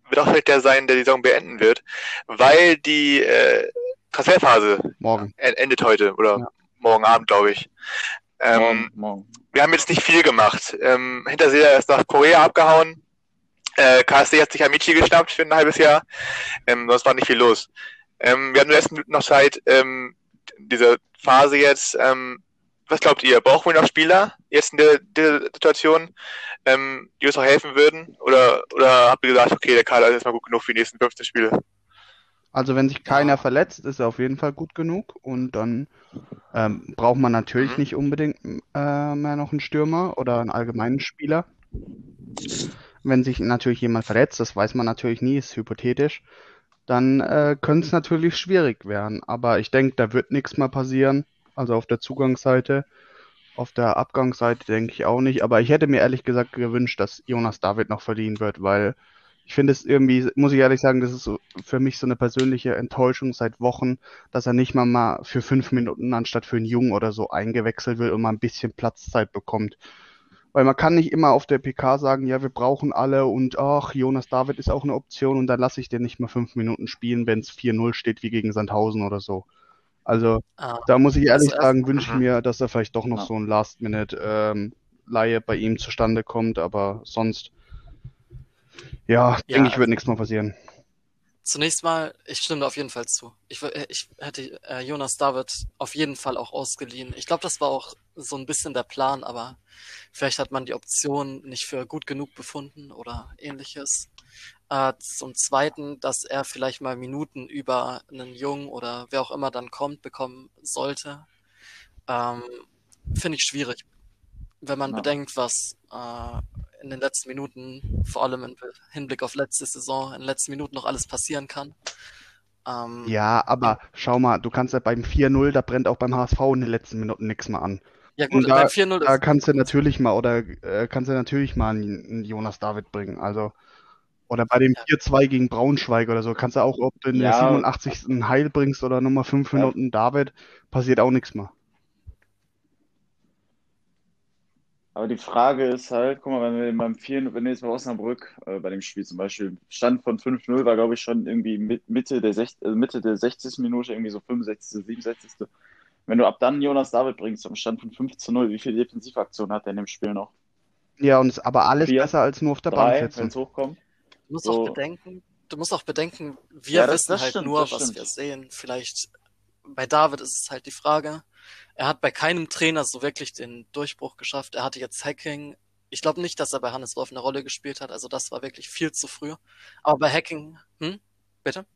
wird auch vielleicht der sein, der die Saison beenden wird, weil die äh, Transferphase Morgen. en- endet heute oder Ja. morgen Abend, glaube ich. Ähm, Morgen, morgen. wir haben jetzt nicht viel gemacht. Ähm, Hinterseher ist nach Korea abgehauen. Äh, KSC hat sich Amici geschnappt für ein halbes Jahr. Ähm, sonst war nicht viel los. Ähm, wir haben nur erst noch Zeit, ähm, diese Phase jetzt. Ähm, was glaubt ihr? Brauchen wir noch Spieler jetzt in der, der Situation, ähm, die uns auch helfen würden? Oder, oder habt ihr gesagt, okay, der Kader ist erstmal gut genug für die nächsten 15 Spiele? Also wenn sich keiner verletzt, ist er auf jeden Fall gut genug. Und dann ähm, braucht man natürlich Mhm. nicht unbedingt äh, mehr noch einen Stürmer oder einen allgemeinen Spieler. Wenn sich natürlich jemand verletzt, das weiß man natürlich nie, ist hypothetisch, dann äh, könnte es natürlich schwierig werden. Aber ich denke, da wird nichts mehr passieren. Also auf der Zugangsseite. Auf der Abgangsseite denke ich auch nicht. Aber ich hätte mir ehrlich gesagt gewünscht, dass Jonas David noch verliehen wird, weil ich finde es irgendwie, muss ich ehrlich sagen, das ist so für mich so eine persönliche Enttäuschung seit Wochen, dass er nicht mal mal für fünf Minuten anstatt für einen Jungen oder so eingewechselt wird und mal ein bisschen Platzzeit bekommt. Weil man kann nicht immer auf der PK sagen, ja, wir brauchen alle und ach, Jonas David ist auch eine Option und dann lasse ich den nicht mal fünf Minuten spielen, wenn es 4-0 steht wie gegen Sandhausen oder so. Also Ah, da muss ich ehrlich sagen, wünsche ich mir, dass da vielleicht doch noch Ja. so ein Last-Minute-Laie bei ihm zustande kommt, aber sonst, ja, Ja, denke ich, wird also- nichts mehr passieren. Zunächst mal, ich stimme da auf jeden Fall zu. Ich, wür- ich hätte äh, Jonas David auf jeden Fall auch ausgeliehen. Ich glaube, das war auch so ein bisschen der Plan, aber vielleicht hat man die Option nicht für gut genug befunden oder ähnliches. Äh, zum Zweiten, dass er vielleicht mal Minuten über einen Jungen oder wer auch immer dann kommt, bekommen sollte. Ähm, Finde ich schwierig. Wenn man Ja. bedenkt, was äh, in den letzten Minuten, vor allem im Hinblick auf letzte Saison, in den letzten Minuten noch alles passieren kann. Ähm, Ja, aber schau mal, du kannst ja beim 4-0, da brennt auch beim HSV in den letzten Minuten nichts mehr an. ja gut, Und da- beim 4-0 Da kannst du natürlich mal oder äh, kannst du natürlich mal einen, einen Jonas David bringen. Also oder bei dem Ja. 4-2 gegen Braunschweig oder so, kannst du auch, ob du in der Ja. 87. einen Heil bringst oder nochmal fünf Ja. Minuten David, passiert auch nichts mehr. Aber die Frage ist halt, guck mal, wenn wir beim 4, wenn wir jetzt bei Osnabrück äh, bei dem Spiel zum Beispiel, Stand von 5-0 war, glaube ich, schon irgendwie mit, Mitte der, 60, äh, Mitte der 60. Minute, irgendwie so 65., 67. Wenn du ab dann Jonas David bringst, am Stand von 5 zu 0, wie viele Defensivaktionen hat er in dem Spiel noch? Ja, und ist aber alles Vier, besser als nur auf der Bank Drei, wenn sitzen. es hochkommt? Du musst so- auch bedenken, du musst auch bedenken, wir Ja, das- wissen das halt stimmt, nur, was stimmt. wir sehen. Vielleicht bei David ist es halt die Frage. Er hat bei keinem Trainer so wirklich den Durchbruch geschafft. Er hatte jetzt Hacking. Ich glaube nicht, dass er bei Hannes Wolf eine Rolle gespielt hat. Also das war wirklich viel zu früh. Aber bei Hacking, hm? Bitte?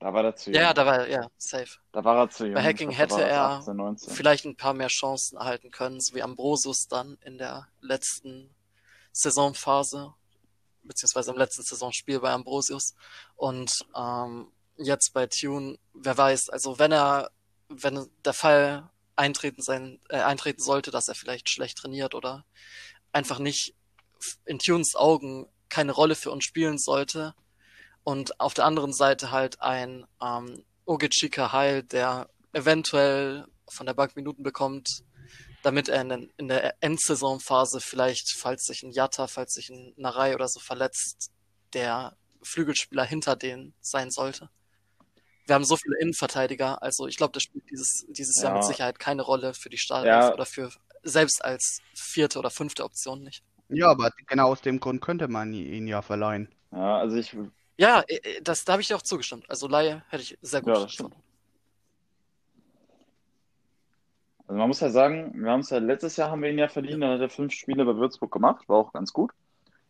Da war er zu jung. Ja, da war, ja, safe. Da war er zu jung. Bei Hacking glaub, hätte er 18, 19. vielleicht ein paar mehr Chancen erhalten können, so wie Ambrosius dann in der letzten Saisonphase, beziehungsweise im letzten Saisonspiel bei Ambrosius. Und ähm, jetzt bei Tune, wer weiß, also wenn er, wenn der Fall eintreten sein, äh, eintreten sollte, dass er vielleicht schlecht trainiert oder einfach nicht in Tunes Augen keine Rolle für uns spielen sollte. Und auf der anderen Seite halt ein ähm, Ogechika Heil, der eventuell von der Bank Minuten bekommt, damit er in, den, in der Endsaisonphase vielleicht, falls sich ein Jatta, falls sich ein Narei oder so verletzt, der Flügelspieler hinter denen sein sollte. Wir haben so viele Innenverteidiger, also ich glaube, das spielt dieses, dieses Jahr Ja. mit Sicherheit keine Rolle für die Startelf Ja. oder für selbst als vierte oder fünfte Option nicht. Ja, aber genau aus dem Grund könnte man ihn ja verleihen. Ja, also ich, Ja, äh, äh, das, da habe ich dir auch zugestimmt. Also Laie hätte ich sehr gut Ja, das stimmt. gefunden. Also man muss ja sagen, wir haben es ja letztes Jahr haben wir ihn ja verdient, dann hat er fünf Spiele bei Würzburg gemacht, war auch ganz gut.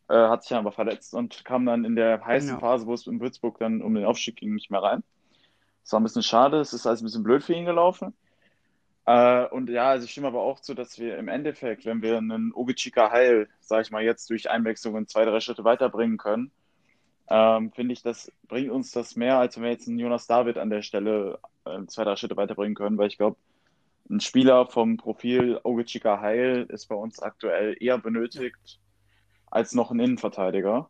Äh, hat sich dann aber verletzt und kam dann in der heißen Ja. Phase, wo es in Würzburg dann um den Aufstieg ging, nicht mehr rein. Das war ein bisschen schade, es ist alles ein bisschen blöd für ihn gelaufen. Äh, und ja, also ich stimme aber auch zu, dass wir im Endeffekt, wenn wir einen Ogichika Heil, sag ich mal, jetzt durch Einwechslungen zwei, drei Schritte weiterbringen können, ähm, finde ich, das bringt uns das mehr, als wenn wir jetzt einen Jonas David an der Stelle äh, zwei, drei Schritte weiterbringen können, weil ich glaube, ein Spieler vom Profil Ogichika Heil ist bei uns aktuell eher benötigt als noch ein Innenverteidiger.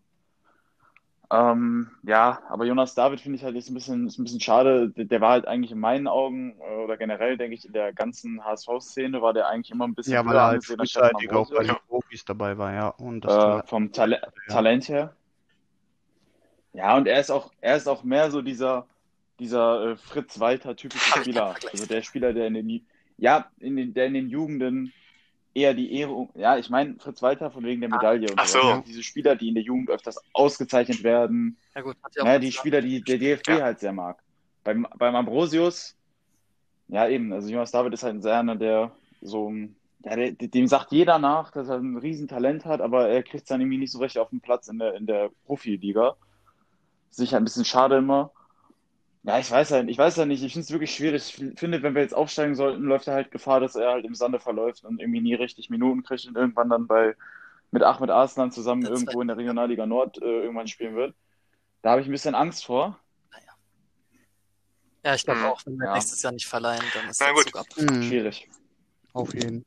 Ähm, ja, aber Jonas David finde ich halt ist ein bisschen, ist ein bisschen schade. Der, der, war halt eigentlich in meinen Augen äh, oder generell, denke ich, in der ganzen HSV-Szene war der eigentlich immer ein bisschen ja, weil er halt frühzeitig auch bei den Profis dabei war, ja. Und äh, vom Tal ja. Talent her. Ja, und er ist auch, er ist auch mehr so dieser, dieser äh, Fritz Walter typische Spieler. Also der Spieler, der in den, ja, in den, der in den Jugenden eher die Ehrung, ja, ich meine Fritz Walter von wegen der ah, Medaille und so. so. Diese Spieler, die in der Jugend öfters ausgezeichnet werden. Ja, gut, ja, ja die Spieler, die der DFB ja. halt sehr mag. Beim, beim Ambrosius, ja eben, also Jonas David ist halt ein sehr einer, der so, ja, der, dem sagt jeder nach, dass er ein Riesentalent hat, aber er kriegt es dann irgendwie nicht so recht auf den Platz in der, in der Profiliga. Sicher ein bisschen schade immer. Ja, ich weiß ja, ich weiß ja nicht. Ich finde es wirklich schwierig. Ich finde, wenn wir jetzt aufsteigen sollten, läuft er halt Gefahr, dass er halt im Sande verläuft und irgendwie nie richtig Minuten kriegt und irgendwann dann bei mit Ahmed Arslan zusammen das irgendwo in der Regionalliga Nord äh, irgendwann spielen wird. Da habe ich ein bisschen Angst vor. Naja. Ja, ich glaube hm. auch, wenn wir ja. nächstes Jahr nicht verleihen, dann ist das Zug ab. Hm. Schwierig. Auf jeden.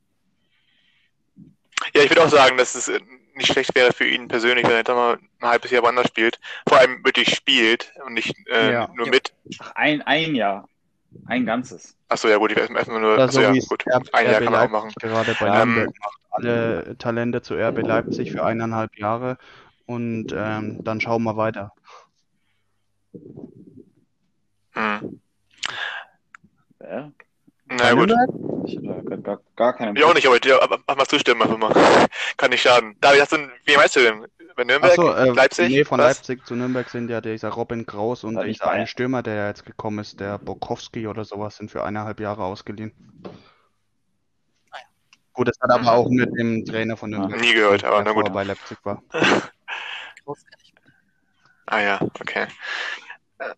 Ja, ich würde auch sagen, dass es nicht schlecht wäre für ihn persönlich, wenn er dann mal ein halbes Jahr woanders spielt. Vor allem wirklich spielt und nicht äh, ja. nur mit. Ach, ein, ein Jahr. Ein ganzes. Achso, ja gut, ich erstmal nur. Achso, ja, gut. ein Jahr kann man auch machen. Gerade bei ähm, alle Talente zu RB Leipzig für eineinhalb Jahre und ähm, dann schauen wir weiter. Hm. Ja. Na gut. Ich habe gar, gar, keine. Ich auch nicht, aber ich, mach mal zustimmen einfach mal. Kann nicht schaden. David, hast du, wie meinst du denn? Bei Nürnberg? So, äh, Leipzig? Nee, von Was? Leipzig zu Nürnberg sind ja dieser Robin Kraus und dieser eine Stürmer, der ja jetzt gekommen ist, der Bokowski oder sowas, sind für eineinhalb Jahre ausgeliehen. Ah, ja. Gut, das hat aber auch mit dem Trainer von Nürnberg. Nie gehört, aber na gut. bei Leipzig war. ah ja, okay.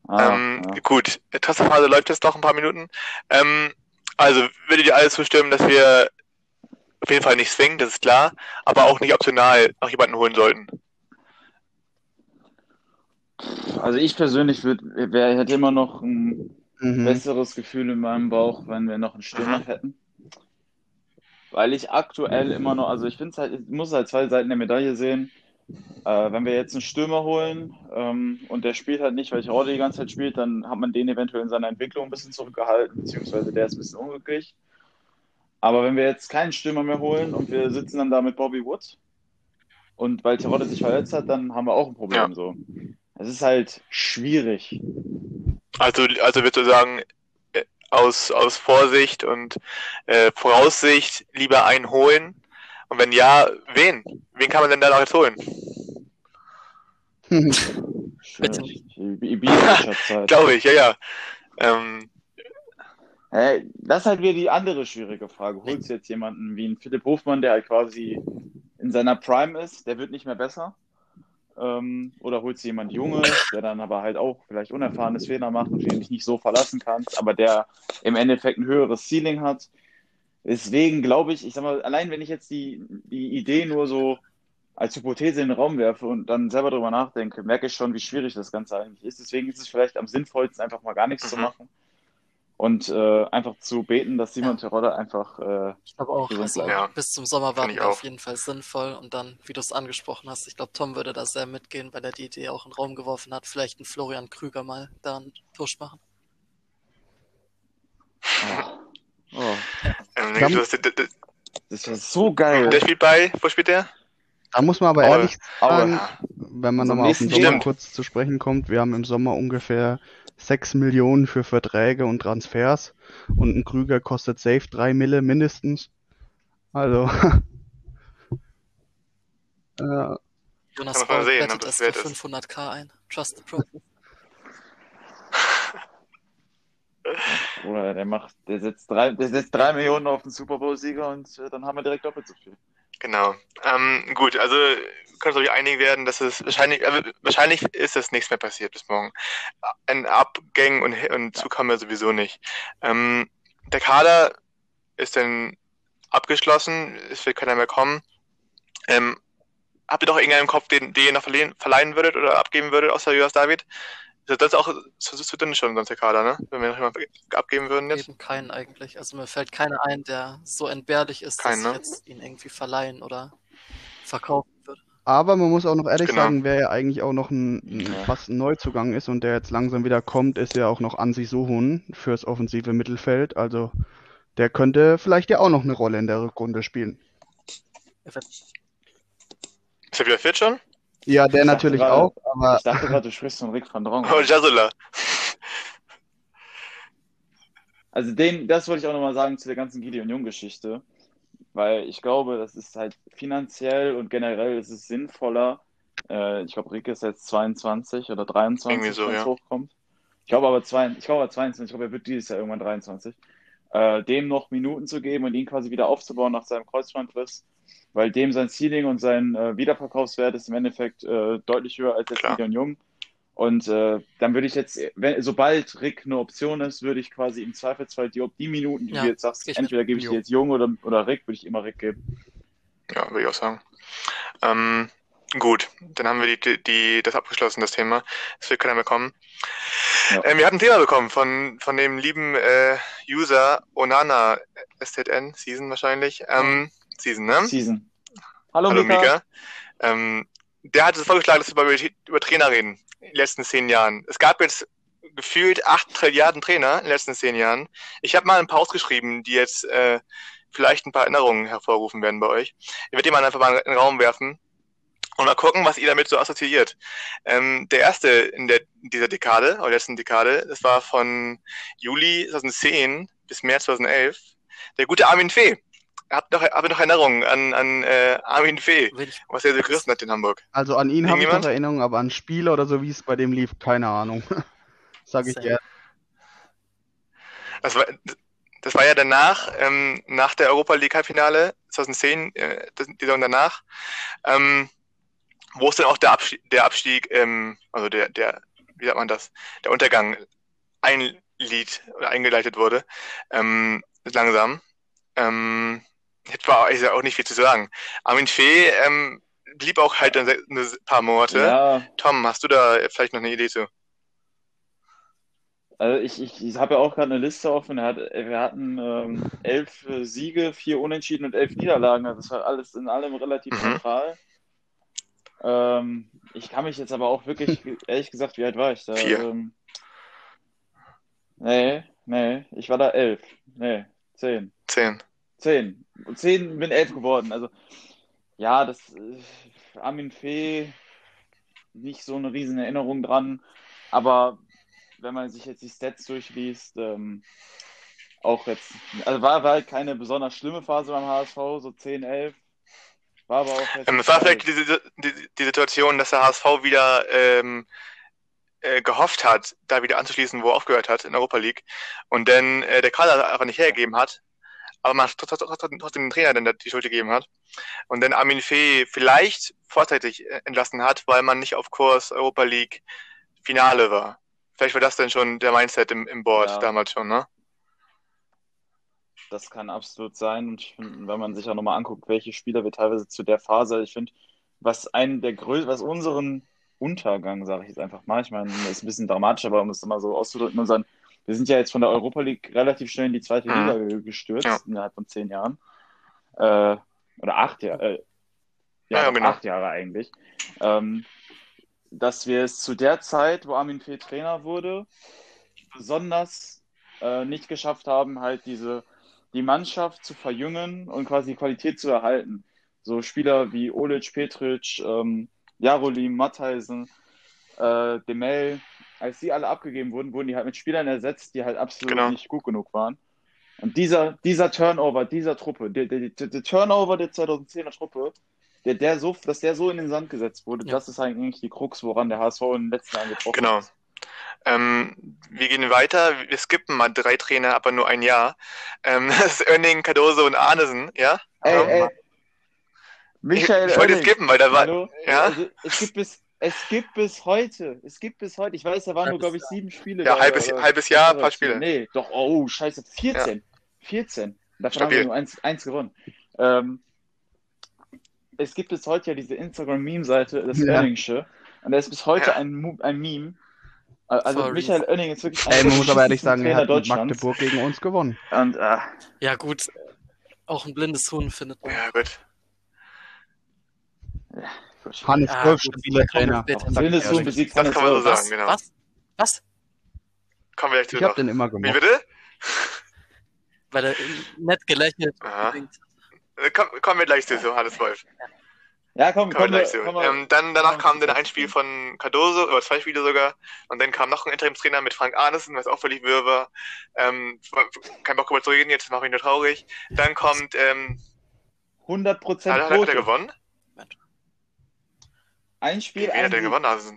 Ah, ähm, ja. Gut, Transferphase läuft jetzt noch ein paar Minuten. Ähm, also würdet ihr alles zustimmen, dass wir auf jeden Fall nicht zwingen, das ist klar, aber auch nicht optional noch jemanden holen sollten? Also ich persönlich würd, wär, hätte immer noch ein mhm. besseres Gefühl in meinem Bauch, wenn wir noch einen Stürmer mhm. hätten. Weil ich aktuell immer noch, also ich finde es halt, ich muss halt zwei Seiten der Medaille sehen. Äh, wenn wir jetzt einen Stürmer holen ähm, und der spielt halt nicht, weil ich Rode die ganze Zeit spielt, dann hat man den eventuell in seiner Entwicklung ein bisschen zurückgehalten, beziehungsweise der ist ein bisschen unglücklich. Aber wenn wir jetzt keinen Stürmer mehr holen und wir sitzen dann da mit Bobby Wood und weil Terodde sich verletzt hat, dann haben wir auch ein Problem ja. so. Es ist halt schwierig. Also, also würdest du sagen, äh, aus, aus Vorsicht und äh, Voraussicht lieber einen holen und wenn ja, wen? Wen kann man denn da noch jetzt holen? Glaube ich, ja, ja. Ähm, hey, das ist halt wieder die andere schwierige Frage. Holst du jetzt jemanden wie einen Philipp Hofmann, der halt quasi in seiner Prime ist, der wird nicht mehr besser? Ähm, oder holst du jemanden Junges, der dann aber halt auch vielleicht unerfahrenes Fehler macht und den dich nicht so verlassen kannst, aber der im Endeffekt ein höheres Ceiling hat? Deswegen glaube ich, ich sag mal, allein wenn ich jetzt die, die Idee nur so als Hypothese in den Raum werfe und dann selber darüber nachdenke, merke ich schon, wie schwierig das Ganze eigentlich ist. Deswegen ist es vielleicht am sinnvollsten, einfach mal gar nichts mhm. zu machen und äh, einfach zu beten, dass Simon ja. Terodde einfach. Äh, ich glaube auch, also ja. bis zum Sommer war auf jeden Fall sinnvoll und dann, wie du es angesprochen hast, ich glaube, Tom würde da sehr mitgehen, weil er die Idee auch in den Raum geworfen hat, vielleicht einen Florian Krüger mal da einen Push machen. Oh. Oh. Ähm, nee, das, das wäre so geil. Der spielt bei, wo spielt der? Da muss man aber oh, ehrlich sagen, wenn man nochmal auf den Sommer stimmt. kurz zu sprechen kommt, wir haben im Sommer ungefähr 6 Millionen für Verträge und Transfers und ein Krüger kostet safe 3 Mille mindestens. Also. äh, Jonas Paul bettet das für 500k ein. Trust the process. Oder der macht, der setzt drei, der setzt drei Millionen auf den Super Bowl-Sieger und äh, dann haben wir direkt doppelt so viel. Genau. Ähm, gut, also können wir uns einig werden, dass es wahrscheinlich, äh, wahrscheinlich ist es nichts mehr passiert bis morgen. Ein Abgang und, und Zug haben wir sowieso nicht. Ähm, der Kader ist denn abgeschlossen, es wird keiner mehr kommen. Ähm, habt ihr doch irgendeinen im Kopf, den, den ihr noch verleihen, verleihen würdet oder abgeben würdet, außer Jonas David? Das ist auch zu dünn schon, sonst der Kader, ne? Wenn wir noch jemanden abgeben würden jetzt. Eben keinen eigentlich. Also mir fällt keiner ein, der so entbehrlich ist, Kein, dass ne? ich jetzt ihn irgendwie verleihen oder verkaufen würde. Aber man muss auch noch ehrlich Genau. sagen, wer ja eigentlich auch noch ein, ein Ja. fast ein Neuzugang ist und der jetzt langsam wieder kommt, ist ja auch noch Ansi Suhun fürs offensive Mittelfeld. Also der könnte vielleicht ja auch noch eine Rolle in der Rückrunde spielen. Ist er wieder fit schon? Ja, der Ich natürlich gerade- auch, aber Ich dachte gerade, du sprichst von Rick van Drong. Oh, Jasula. Also den, das wollte ich auch nochmal sagen zu der ganzen Gideon Jung-Geschichte, weil ich glaube, das ist halt finanziell und generell ist es sinnvoller. Äh, ich glaube, Rick ist jetzt 22 oder 23, Irgendwie so, wenn es ja. hochkommt. Ich glaube aber, zwei, ich glaube aber 22, ich glaube, er wird dieses Jahr irgendwann 23. Äh, dem noch Minuten zu geben und ihn quasi wieder aufzubauen nach seinem Kreuzbandriss, weil dem sein Ceiling und sein äh, Wiederverkaufswert ist im Endeffekt äh, deutlich höher als jetzt Klar. Gideon Jung. Und äh, dann würde ich jetzt, wenn, sobald Rick eine Option ist, würde ich quasi im Zweifelsfall die, die Minuten, die Ja, du jetzt sagst, entweder gebe ich Jo. dir jetzt Jung oder, oder Rick, würde ich immer Rick geben. Ja, würde ich auch sagen. Ähm, gut, dann haben wir die, die, das abgeschlossen, das Thema. Es wird keiner mehr kommen. Ja. Ähm, wir hatten ein Thema bekommen von, von dem lieben äh, User Onana SZN, Season wahrscheinlich. Ähm, Season, ne? Season. Hallo, Hallo Mika. Mika. Ähm, der hat es vorgeschlagen, dass wir über, über Trainer reden in den letzten zehn Jahren. Es gab jetzt gefühlt acht Trilliarden Trainer in den letzten zehn Jahren. Ich habe mal ein paar ausgeschrieben, die jetzt äh, vielleicht ein paar Erinnerungen hervorrufen werden bei euch. Ich werde die mal einfach mal in den Raum werfen und mal gucken, was ihr damit so assoziiert. Ähm, der erste in der, dieser Dekade, oder letzten Dekade, das war von Juli 2010 bis März 2011, der gute Armin Fee. Habt noch, ihr noch Erinnerungen an, an äh, Armin Fee, was er so gerissen hat in Hamburg? also an ihn habe ich noch Erinnerungen, aber an Spiele oder so, wie es bei dem lief, keine Ahnung. Sag ich Same. dir. Das war, das war ja danach, ähm, nach der Europa League Halbfinale 2010, äh, die Saison danach, ähm, wo es dann auch der Abstieg, der Abstieg ähm, also der, der, wie sagt man das, der Untergang einlied oder eingeleitet wurde, ähm, langsam. Ähm, war ist ja auch nicht viel zu sagen. Armin Fee ähm, blieb auch halt dann ein paar Monate. Ja, Tom, hast du da vielleicht noch eine Idee zu? also ich, ich, ich habe ja auch gerade eine Liste offen. Er hat, wir hatten ähm, elf Siege, vier Unentschieden und elf Niederlagen. Also das war alles in allem relativ Mhm. neutral. Ähm, ich kann mich jetzt aber auch wirklich, ehrlich gesagt, wie alt war ich da? Vier. Ähm, nee, nee, ich war da elf. Nee, zehn. Zehn. Zehn. Zehn bin elf geworden. Also, ja, das äh, Armin Fee, nicht so eine riesen Erinnerung dran. Aber wenn man sich jetzt die Stats durchliest, ähm, auch jetzt, also war, war halt keine besonders schlimme Phase beim HSV, so 10, 11. War aber auch Ähm, es war vielleicht die, die, die Situation, dass der HSV wieder ähm, äh, gehofft hat, da wieder anzuschließen, wo er aufgehört hat, in Europa League. Und dann äh, der Kader einfach nicht hergegeben hat. Aber man trotz- trotzdem den Trainer dann die Schuld gegeben hat. Und dann Armin Fee vielleicht vorzeitig äh, entlassen hat, weil man nicht auf Kurs Europa League Finale war. Vielleicht war das dann schon der Mindset im, im Board Ja. damals schon, ne? Das kann absolut sein. Und ich finde, wenn man sich auch nochmal anguckt, welche Spieler wir teilweise zu der Phase, ich finde, was einen der größten, was unseren Untergang, sage ich jetzt einfach mal, ich meine, das ist ein bisschen dramatisch, aber um es mal so auszudrücken, unseren, wir sind ja jetzt von der Europa League relativ schnell in die zweite Mhm. Liga ge- gestürzt, Ja. innerhalb von zehn Jahren. Äh, oder acht Jahre, äh, ja, Ja, genau. acht Jahre eigentlich. Ähm, dass wir es zu der Zeit, wo Armin Fee Trainer wurde, besonders äh, nicht geschafft haben, halt diese die Mannschaft zu verjüngen und quasi die Qualität zu erhalten. So Spieler wie Olic, Petric, ähm, Jarolim, Mattheisen, äh, Demel, als die alle abgegeben wurden, wurden die halt mit Spielern ersetzt, die halt absolut Genau. nicht gut genug waren. Und dieser, dieser Turnover, dieser Truppe, der, der, der, der Turnover der 2010er Truppe, der, der so, dass der so in den Sand gesetzt wurde, Ja. das ist eigentlich die Krux, woran der HSV in den letzten Jahren getroffen Genau. ist. Ähm, wir gehen weiter. Wir skippen mal drei Trainer, aber nur ein Jahr. Ähm, das ist Önning, Cardoso und Arnesen, ja? Ey, Ähm, ey, Michael ich wollte Oenning. skippen, weil da war. Hallo? Ja? Also, es gibt bis, es gibt bis heute, es gibt bis heute, ich weiß, da waren nur, glaube ich, sieben Spiele. Ja, da, halbes, oder- halbes Jahr, oder paar Spiele. Nee, doch, oh, scheiße, 14. 14. Davon Stabil. haben wir nur eins, eins gewonnen. Ähm, es gibt bis heute ja diese Instagram-Meme-Seite des Ja. Oenningsche. Und da ist bis heute Ja. ein, ein Meme. Also For Michael Oenning ist wirklich Ey, man muss aber ehrlich sagen, er Trainer hat mit Deutschlands. Magdeburg gegen uns gewonnen. Und äh, Ja, gut. Auch ein blindes Huhn findet man. Ja, gut. gut. Hannes Ja, Wolf, stabiler wir Trainer. Huhn ehrlich. besiegt Das Hannes kann man so Wolf. sagen. Was? genau. Was? Was? Kommen wir gleich zu Ich hab den immer Wie gemocht. bitte? Weil er nett gelächelt. Äh, Komm, kommen wir gleich zu, so Hannes Wolf. Ja, komm, Kommen wir komm, gleich zu. komm, komm, Ähm, dann, danach komm, kam dann ein Spiel von Cardoso, oder zwei Spiele sogar. Und dann kam noch ein Interimstrainer mit Frank Arnesen, was auch völlig wirr war. Ähm, kein Bock darüber zu reden, jetzt mache ich nur traurig. Dann kommt, ähm, 100% hat, hat er gewonnen? Ein Spiel, Wen ein hat er Sieg. gewonnen? Also,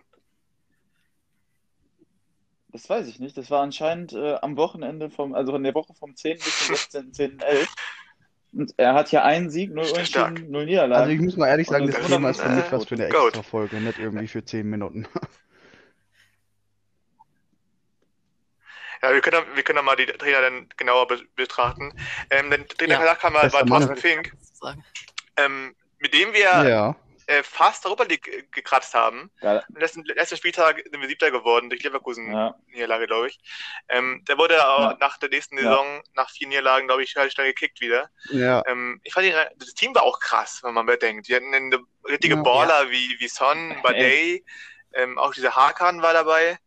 Das weiß ich nicht. Das war anscheinend äh, am Wochenende vom, also in der Woche vom 10. bis zum 16. 10. 11. Und er hat ja einen Sieg, null. Unentschieden, null Niederlagen. Also ich muss mal ehrlich sagen, das das Thema ist für mich äh, was für eine Goat. extra Folge, nicht irgendwie für 10 Minuten. ja, wir können, wir können mal die Trainer dann genauer be betrachten. Ähm, der Trainer Ja. danach kam mal, war. Thorsten Fink, ähm, mit dem wir Ja. Äh, fast Europa League äh, gekratzt haben. Am letzten, letzten Spieltag sind wir Siebter geworden durch Leverkusen. Ja. Niederlage, glaube ich. Ähm, der wurde auch Ja. nach der nächsten Ja. Saison, nach vier Niederlagen, glaube ich, relativ schnell gekickt wieder. Ja. Ähm, ich fand, das Team war auch krass, wenn man bedenkt. Die hatten eine richtige Ja. Baller wie, wie Son, Badei, ähm, auch dieser Hakan war dabei,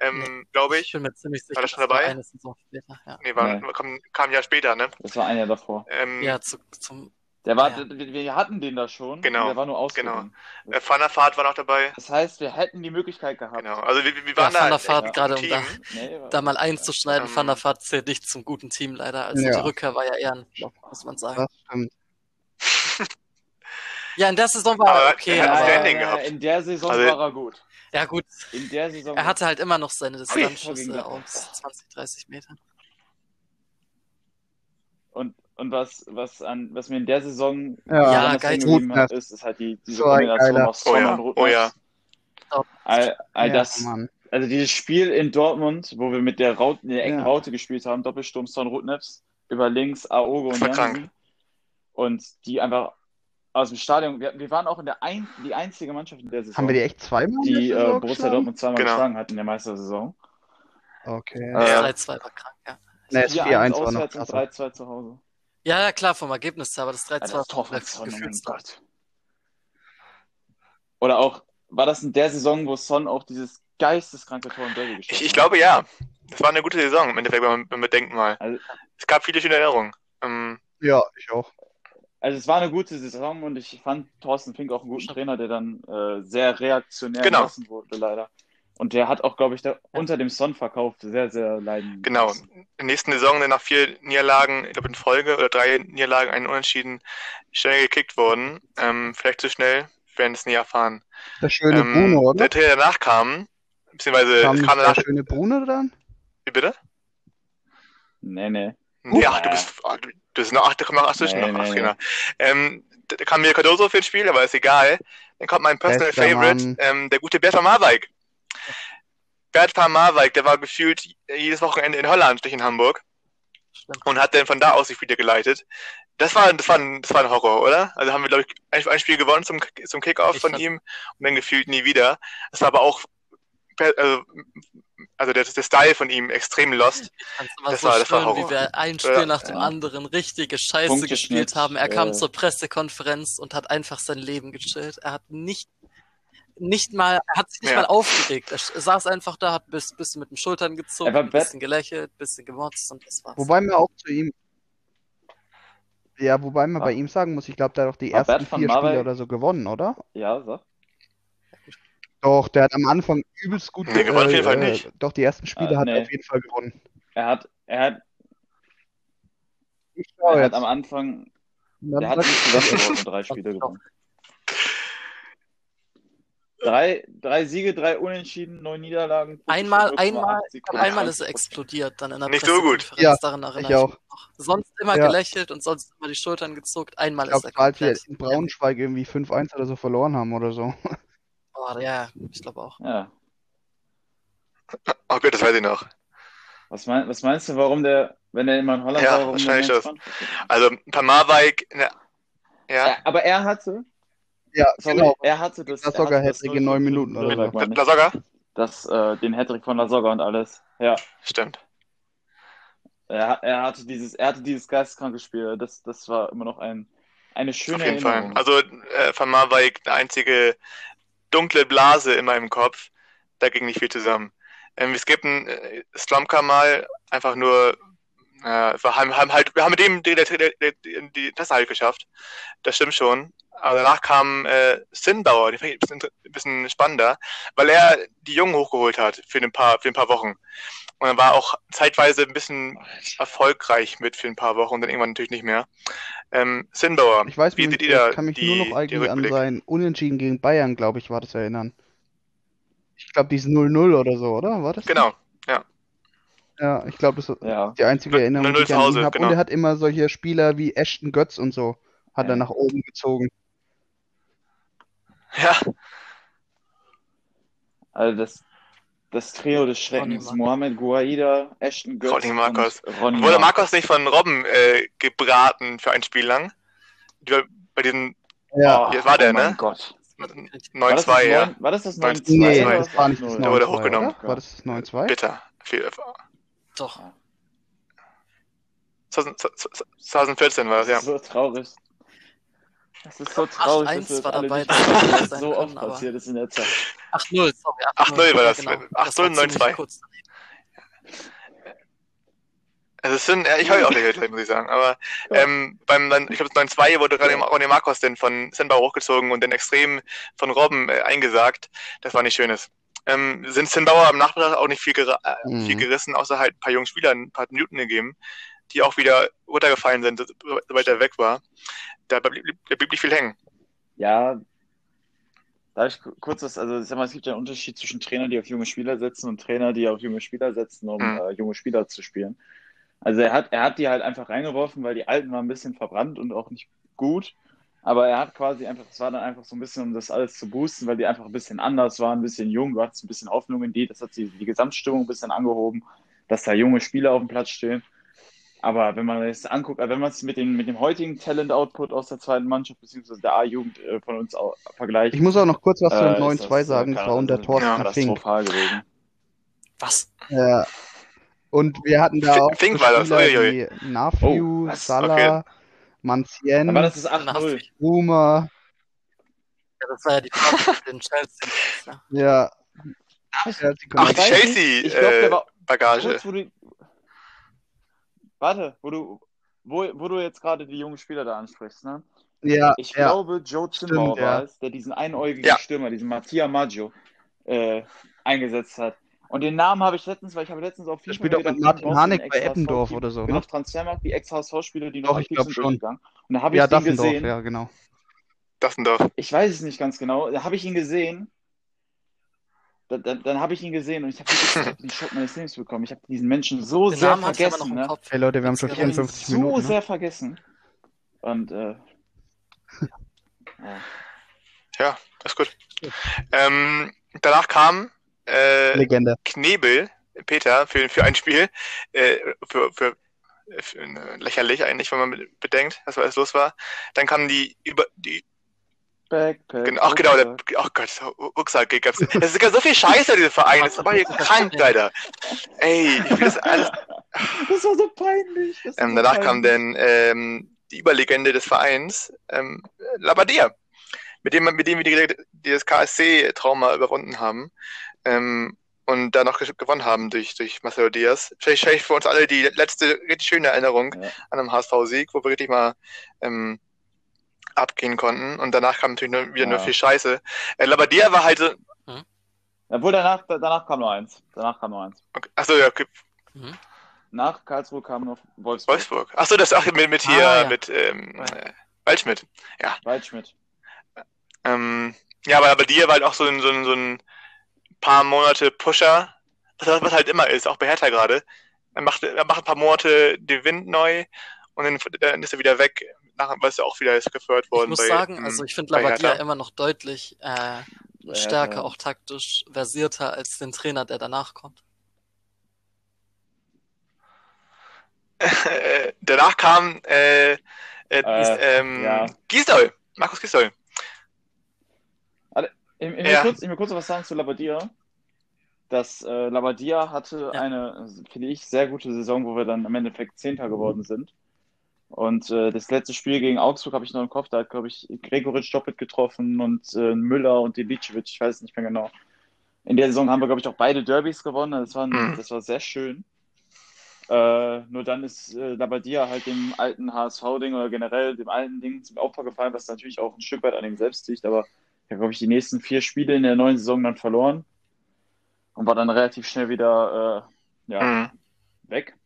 ähm, glaube Ich ich. bin mir ziemlich sicher, War das schon war dabei? eine Saison später. Ja, Nee, war, Nee. Kam, kam ein Jahr später, ne? Das war ein Jahr davor. Ähm, ja zu, zum, Der war, Ja. wir wir hatten den da schon. Genau, Der war nur ausgeliehen. äh, Van der Vaart war noch dabei. Das heißt, wir hätten die Möglichkeit gehabt. Genau. Also wir, wir ja, waren Van da der echt Vaart, ein gerade um da, Nee, da mal einzuschneiden, Ähm, Van der Vaart zählt nicht zum guten Team leider. Also Ja. die Rückkehr war ja eher ein Flop, muss man sagen. Das stimmt. Ja, in der Saison war Aber er okay, er hat aber Standing ja, gehabt. In der Saison Also- war er gut. ja gut, In der Saison. er hatte halt immer noch seine. Distanzschüsse aus 20, 30 Metern. Und, und was, was, an, was mir in der Saison Ja, Ja, geil. geblieben ist, ist halt die, diese So Kombination aus Oh ja, und oh ja. Rutners. All, all ja, das, Mann. also dieses Spiel in Dortmund, wo wir mit der, Raute, der engen Ja. Raute gespielt haben, Doppelsturm Son Rutnevs, über links Aogo und. Jansen. Und die einfach aus dem Stadion, wir, wir waren auch in der ein, die einzige Mannschaft in der Saison, Haben wir die echt zweimal die äh, Borussia geschlagen? Dortmund zweimal Genau. geschlagen hat in der Meistersaison. Okay. Ja. 3-2 war krank, ja. Ne, das 4-1 4-1 war noch auswärts und krasser. 3-2 zu Hause. Ja, ja, klar, vom Ergebnis her, aber das 3-2 Alter, das Tor von Son, Gott. Oder auch, war das in der Saison, wo Son auch dieses geisteskranke Tor im Derby geschossen Ich, ich hat? glaube ja. Das war eine gute Saison im Endeffekt, wenn man, wenn man denkt mal. Also- Es gab viele schöne Erinnerungen. Ähm, Ja, ich auch. Also es war eine gute Saison und ich fand Thorsten Fink auch einen guten Trainer, der dann äh, sehr reaktionär Genau. wurde, leider. Und der hat auch, glaube ich, da, unter dem Son-Verkauf sehr, sehr leiden Genau. müssen. In der nächsten Saison dann nach vier Niederlagen, ich glaube in Folge oder drei Niederlagen, einen Unentschieden, schnell gekickt worden. Ähm, vielleicht zu schnell, wir werden es nie erfahren. Der schöne Ähm, Bruno, oder? Der Trainer danach kam, beziehungsweise Kam kam danach. der schöne Bruno dann? Wie bitte? Nee, nee. Nee, ach, Äh. du bist, ach, du, du bist noch acht, da kommen noch acht zwischen Nee, noch nee, acht nee. Trainer. Ähm, da kam mir Cardoso für ein Spiel, aber ist egal. Dann kommt mein Personal Bester Favorite, ähm, der gute Bert van Van Marwijk, der war gefühlt jedes Wochenende in Holland, nicht in Hamburg. Stimmt. und hat dann von da aus die Spiele geleitet. Das war, das war, ein, das war ein Horror, oder? Also haben wir, glaube ich, ein, ein Spiel gewonnen zum, zum Kickoff Ich von ihm und dann gefühlt nie wieder. Das war aber auch, per- also, also der, der Style von ihm extrem lost. Das so war- das war schön, Horror. wie wir ein Spiel Ja. nach dem Ja. anderen richtige Scheiße gespielt haben. Er kam äh, zur Pressekonferenz und hat einfach sein Leben gechillt. Er hat nicht, nicht mal, er hat sich nicht Ja. mal aufgeregt. Er saß einfach da, hat bis, bisschen mit den Schultern gezogen, Er ein bisschen gelächelt, bisschen gemotzt und das war's. Wobei man auch zu ihm. Ja, wobei man War- bei ihm sagen muss, ich glaube, der hat auch die War ersten vier Spiele Marwijk- oder so gewonnen, oder? Ja, sag. Doch, der hat am Anfang übelst gut. Nee, gewonnen auf jeden Fall nicht. Doch, die ersten Spiele Ah, hat er auf jeden Fall gewonnen. Er hat, er hat, Ich schau er hat jetzt. am Anfang, der hat insgesamt überhaupt nur drei Spiele gewonnen. Drei, drei Siege, drei Unentschieden, neun Niederlagen. Einmal, 0,8 einmal, einmal ist er explodiert dann in der Nicht so gut. Pressekonferenz. Ja, Daran erinnere ich auch. mich noch. Sonst immer Ja. gelächelt und sonst immer die Schultern gezuckt. Einmal Ich ist glaube, er als wir komplett. in Braunschweig irgendwie 5-1 oder so verloren haben oder so. Oh, ja, ich glaube auch. Ja. Oh Gott, das weiß ich noch. Was, mein, was meinst du, warum der, Wenn er immer in Holland Ja, war, warum wahrscheinlich das. Also Pamawijk, ne, ja, Ja, aber er hatte, Ja, sorry, genau. er hatte das, er hatte das Hattrick in neun 0-5 Minuten oder so. ich. Lasogga? Das, äh, den Hattrick von Lasogga und alles. Ja, Stimmt. er, er hatte dieses, er hatte dieses geisteskranke Spiel. Das, das war immer noch ein, eine schöne Auf jeden Fall. Erinnerung. Also äh, von Marwijk eine einzige dunkle Blase in meinem Kopf. Da ging nicht viel zusammen. Ähm, wir skippen äh, Slumka mal einfach nur. Äh, wir haben, haben halt, wir haben mit dem die, die, die, die, die Tasse halt geschafft. Das stimmt schon. Aber danach kam äh, Sinnbauer, den fand ich ein bisschen, ein bisschen spannender, weil er die Jungen hochgeholt hat für ein paar, für ein paar Wochen. Und er war auch zeitweise ein bisschen erfolgreich mit für ein paar Wochen und dann irgendwann natürlich nicht mehr. Ähm, Sinnbauer, Ich weiß wie seht ihr da ich kann mich die, nur noch die eigentlich an Rückblick? sein Unentschieden gegen Bayern, glaube ich, war das erinnern. Ich glaube, dieses 0-0 oder so, oder? War das? Genau, Ja, ich glaube, das ist ja. die einzige Erinnerung, die 0-0 ich an ihn habe. genau. Und er hat immer solche Spieler wie Ashton Götz und so, hat Ja. er nach oben gezogen. ja, Also das, das Trio des Schreckens. Mohamed Guaida, Ashton Götz Ronny Marcos. und Ronny wurde Marcos. Nicht von Robben äh, gebraten für ein Spiel lang? Bei diesen Ja. Oh, Hier war der, oh mein ne? Gott. War das, 9-2, das ja. war das das 9-2? 9-2? Nee, das war nicht das 8-0? Der wurde 9-2, hochgenommen. War das das 9-2? Bitter. Viel- Doch. 2014 war das, ja. So traurig. Das ist so traurig, 8-1 dass wir das war dabei, nicht das so oft können, aber- passiert ist in der Zeit. 8-0, sorry. 8-0 war das. Genau. 8-0, Das war ziemlich 9-2. kurz. Also es sind, ja, ich heule auch gleich, muss ich sagen. Aber ähm, beim, ich glaube, 9-2 wurde gerade Ronny Marcos denn von Sinbauer hochgezogen und dann extrem von Robben äh, eingesagt. Das war nicht schönes. Ähm, sind Sinbauer am Nachmittag auch nicht viel, gera- äh, Mhm. viel gerissen, außer halt ein paar jungen Spielern ein paar Minuten gegeben, die auch wieder runtergefallen sind, sobald er weg war. Da blieb, da blieb nicht viel hängen. Ja, darf ich ku- kurz was, also ich sag mal, es gibt ja einen Unterschied zwischen Trainern, die auf junge Spieler setzen und Trainer, die auf junge Spieler setzen, um Mhm. äh, junge Spieler zu spielen. Also er hat, er hat die halt einfach reingeworfen, weil die alten waren ein bisschen verbrannt und auch nicht gut. Aber er hat quasi einfach, es war dann einfach so ein bisschen, um das alles zu boosten, weil die einfach ein bisschen anders waren, ein bisschen jung, du hattest ein bisschen Hoffnung in die, das hat die, die Gesamtstimmung ein bisschen angehoben, dass da junge Spieler auf dem Platz stehen. Aber wenn man es anguckt, wenn man es mit, den, mit dem heutigen Talent-Output aus der zweiten Mannschaft beziehungsweise der A-Jugend äh, von uns vergleicht, Ich muss auch noch kurz was zu äh, dem ist 9-2 das, äh, sagen. Das war unter also Thorsten Fink. katastrophal gewesen. Was? Ja. Und wir hatten da Fink- auch Fink war das, uiui. wie Nafiu, Oh? Salah, Okay. Mancien, Aber das ist Nafi. 8-0. Rumer. Ja, das war ja die Frage mit den Chelsea. Ja. Ja. Ach, die weiß nicht, Chelsea, ich glaube, der äh, war Bagage. kurz, wo du, warte, wo du, wo, wo du jetzt gerade die jungen Spieler da ansprichst, ne? Ja, Ich ja. glaube, Joe Zimbauer Stimmt, war ja. es, der diesen einäugigen Ja. Stürmer, diesen Mattia Maggio, äh, eingesetzt hat. Und den Namen habe ich letztens, weil ich habe letztens auf Der FIFA spielt doch wieder mit Martin einen bei Eppendorf oder so, bin ne? auf Transfermarkt, die Ex-HSV-Spieler, die noch Doch, ich aktiv glaub sind, schon. durchgegangen. Und da habe ich Ja, den Dassendorf, gesehen. ja, genau. Dassendorf. Ich weiß es nicht ganz genau. Da habe ich ihn gesehen. Da, da, dann habe ich ihn gesehen und ich habe den Schock meines Lebens bekommen. Ich habe diesen Menschen so Den sehr Namen vergessen. Ne? Hey Leute, wir haben schon Ich Ich habe ihn 54 so Minuten. Ne? sehr vergessen. Und äh, ja. Ja, ist gut. Ähm, danach kam äh, Legende. Knebel, Peter, für, für ein Spiel, äh, für, für, für äh, lächerlich eigentlich, wenn man bedenkt, was alles los war. Dann kamen die über die Backpack. Genau, ach genau, der, ach Gott, Rucksack gab's. Es ist ja so viel Scheiße, dieser Verein. Das ist aber hier krank, leider. Ey, ich will das alles. Das war so peinlich. Ähm, so danach kam peinlich. dann ähm, die Überlegende des Vereins, ähm, Labadia, mit dem, mit dem wir die, die das KSC-Trauma überwunden haben. Ähm, und da noch ge- gewonnen haben durch, durch Marcelo Diaz. Vielleicht, vielleicht für uns alle die letzte richtig schöne Erinnerung Ja. an einem HSV-Sieg, wo wir richtig mal ähm, abgehen konnten. Und danach kam natürlich nur, wieder nur Ja. viel Scheiße. Äh, Labadia war halt so, Obwohl, danach, danach kam nur eins. Danach kam nur eins. okay, achso, ja, okay, Mhm. Nach Karlsruhe kam noch Wolfsburg. Wolfsburg. Achso, das ach, mit, mit hier, Ah, ja. mit ähm, äh, Waldschmidt. Waldschmidt. Ähm, ja, aber, aber dir war halt auch so ein, so ein, so ein paar Monate Pusher, was, was halt immer ist, auch bei Hertha gerade. Er macht, er macht ein paar Monate den Wind neu und dann, dann ist er wieder weg, nach, weil es ja auch wieder ist gefördert Ich worden. muss bei, sagen, ähm, also ich finde Labadia immer noch deutlich äh, stärker, Hertha. auch taktisch versierter als den Trainer, der danach kommt. danach kam äh, äh, Äh, ähm, ja. Gisdol, Markus Gisdol. Ich, ich, Ja. will kurz, ich will kurz was sagen zu Labadia. Das äh, Labadia hatte Ja. eine, finde ich, sehr gute Saison, wo wir dann im Endeffekt Zehnter geworden sind. Und äh, das letzte Spiel gegen Augsburg habe ich noch im Kopf, da hat, glaube ich, Gregoritsch doppelt getroffen und äh, Müller und Delicevic, ich weiß es nicht mehr genau. In der Saison haben wir, glaube ich, auch beide Derbys gewonnen. Das war, Mhm. das war sehr schön. Äh, nur dann ist äh, Labadia halt dem alten HSV-Ding oder generell dem alten Ding zum Opfer gefallen, was natürlich auch ein Stück weit an ihm selbst liegt. Aber er hat, glaube ich, die nächsten vier Spiele in der neuen Saison dann verloren und war dann relativ schnell wieder äh, ja, Mhm. weg.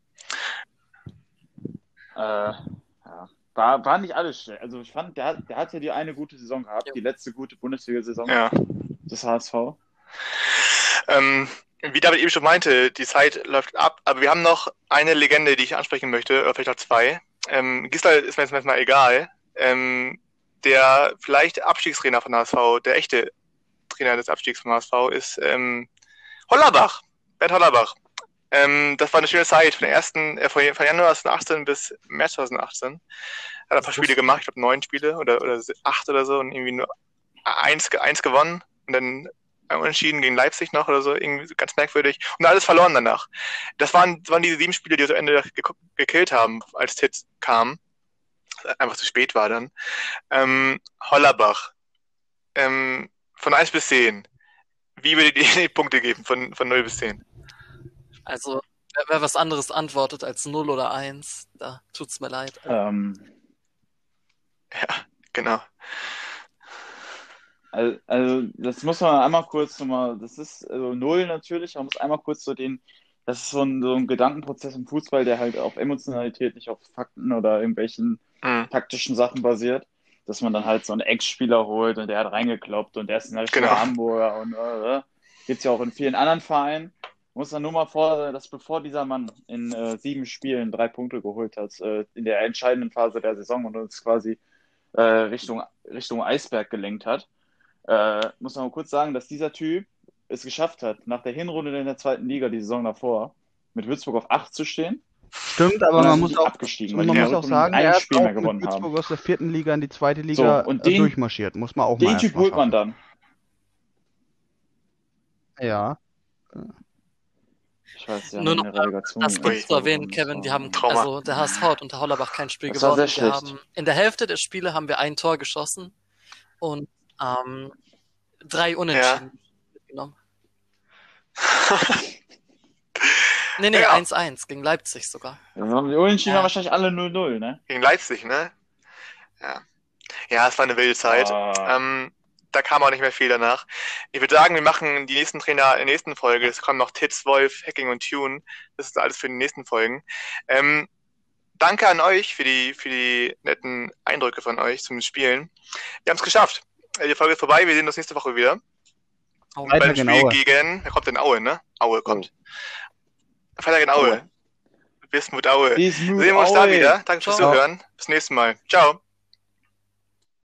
Äh, ja. War, war nicht alles schnell. Also ich fand, der hat, der hat ja die eine gute Saison gehabt, Ja. die letzte gute Bundesliga-Saison Ja. des HSV. Ähm, wie David eben schon meinte, die Zeit läuft ab, aber wir haben noch eine Legende, die ich ansprechen möchte, oder vielleicht noch zwei. Ähm, Gisdol ist mir jetzt mal egal. Ähm, der vielleicht Abstiegstrainer von HSV, der echte Trainer des Abstiegs vom HSV ist ähm, Hollerbach, Bernd Hollerbach. Ähm, das war eine schöne Zeit von der ersten, äh, von, Januar 2018 bis März 2018. Hat ein paar Spiele gemacht, ich glaube neun Spiele oder, oder acht oder so und irgendwie nur eins, eins gewonnen und dann Unentschieden gegen Leipzig noch oder so, irgendwie ganz merkwürdig. Und alles verloren danach. Das waren, das waren diese sieben Spiele, die uns am Ende ge gekillt haben, als Titz kam. Einfach zu spät war dann. Ähm, Hollerbach. Ähm, von 1 bis 10. Wie würdet ihr die Punkte geben von, von 0 bis 10? Also, wer, wer was anderes antwortet als 0 oder 1, da tut's mir leid. Ähm, Genau. Also, also das muss man einmal kurz nochmal, das ist also null natürlich, man muss einmal kurz so den, das ist so ein, so ein Gedankenprozess im Fußball, der halt auf Emotionalität, nicht auf Fakten oder irgendwelchen Mhm. taktischen Sachen basiert, dass man dann halt so einen Ex-Spieler holt und der hat reingekloppt und der ist ein Genau. Hamburger und äh, gibt's ja auch in vielen anderen Vereinen. Muss man nur mal vor, dass bevor dieser Mann in äh, sieben Spielen drei Punkte geholt hat, äh, in der entscheidenden Phase der Saison und uns quasi äh, Richtung, Richtung Eisberg gelenkt hat, äh, muss man mal kurz sagen, dass dieser Typ es geschafft hat, nach der Hinrunde in der zweiten Liga, die Saison davor, mit Würzburg auf 8 zu stehen. Stimmt, aber dann man muss auch, abgestiegen, man muss auch sagen, er hat Spiel auch mit Würzburg haben. aus der vierten Liga in die zweite Liga So, und den- durchmarschiert. Muss man auch mal Den Typ mal holt man dann. Ja. Ich weiß, ja, Nur noch. Das in kurz zu erwähnen. Kevin, wir war- haben, Trauma. also der HSV hat unter Hollerbach kein Spiel Das war gewonnen. sehr Wir schlecht. haben, in der Hälfte der Spiele haben wir ein Tor geschossen und ähm, drei Unentschieden genommen. Nee, nee, Ja. 1-1 gegen Leipzig sogar. Ja, wir haben die Unentschieden Ja. waren wahrscheinlich alle 0-0, ne? Gegen Leipzig, ne? Ja. Ja, es war eine wilde Zeit. Ah. Ähm, da kam auch nicht mehr viel danach. Ich würde sagen, wir machen die nächsten Trainer in der nächsten Folge. Es kommen noch Titz, Wolf, Hacking und Tune. Das ist alles für die nächsten Folgen. Ähm, danke an euch für die, für die netten Eindrücke von euch zum Spielen. Wir haben es geschafft. Äh, Die Folge ist vorbei. Wir sehen uns nächste Woche wieder. Oh, Beim Spiel Aue. gegen, wer kommt denn Aue, ne? Aue kommt. Freitag in Aue. Aue. Bismut Aue. Bismut Sehen wir uns da Aue. wieder. Danke fürs. Zuhören. Bis nächsten Mal. Ciao.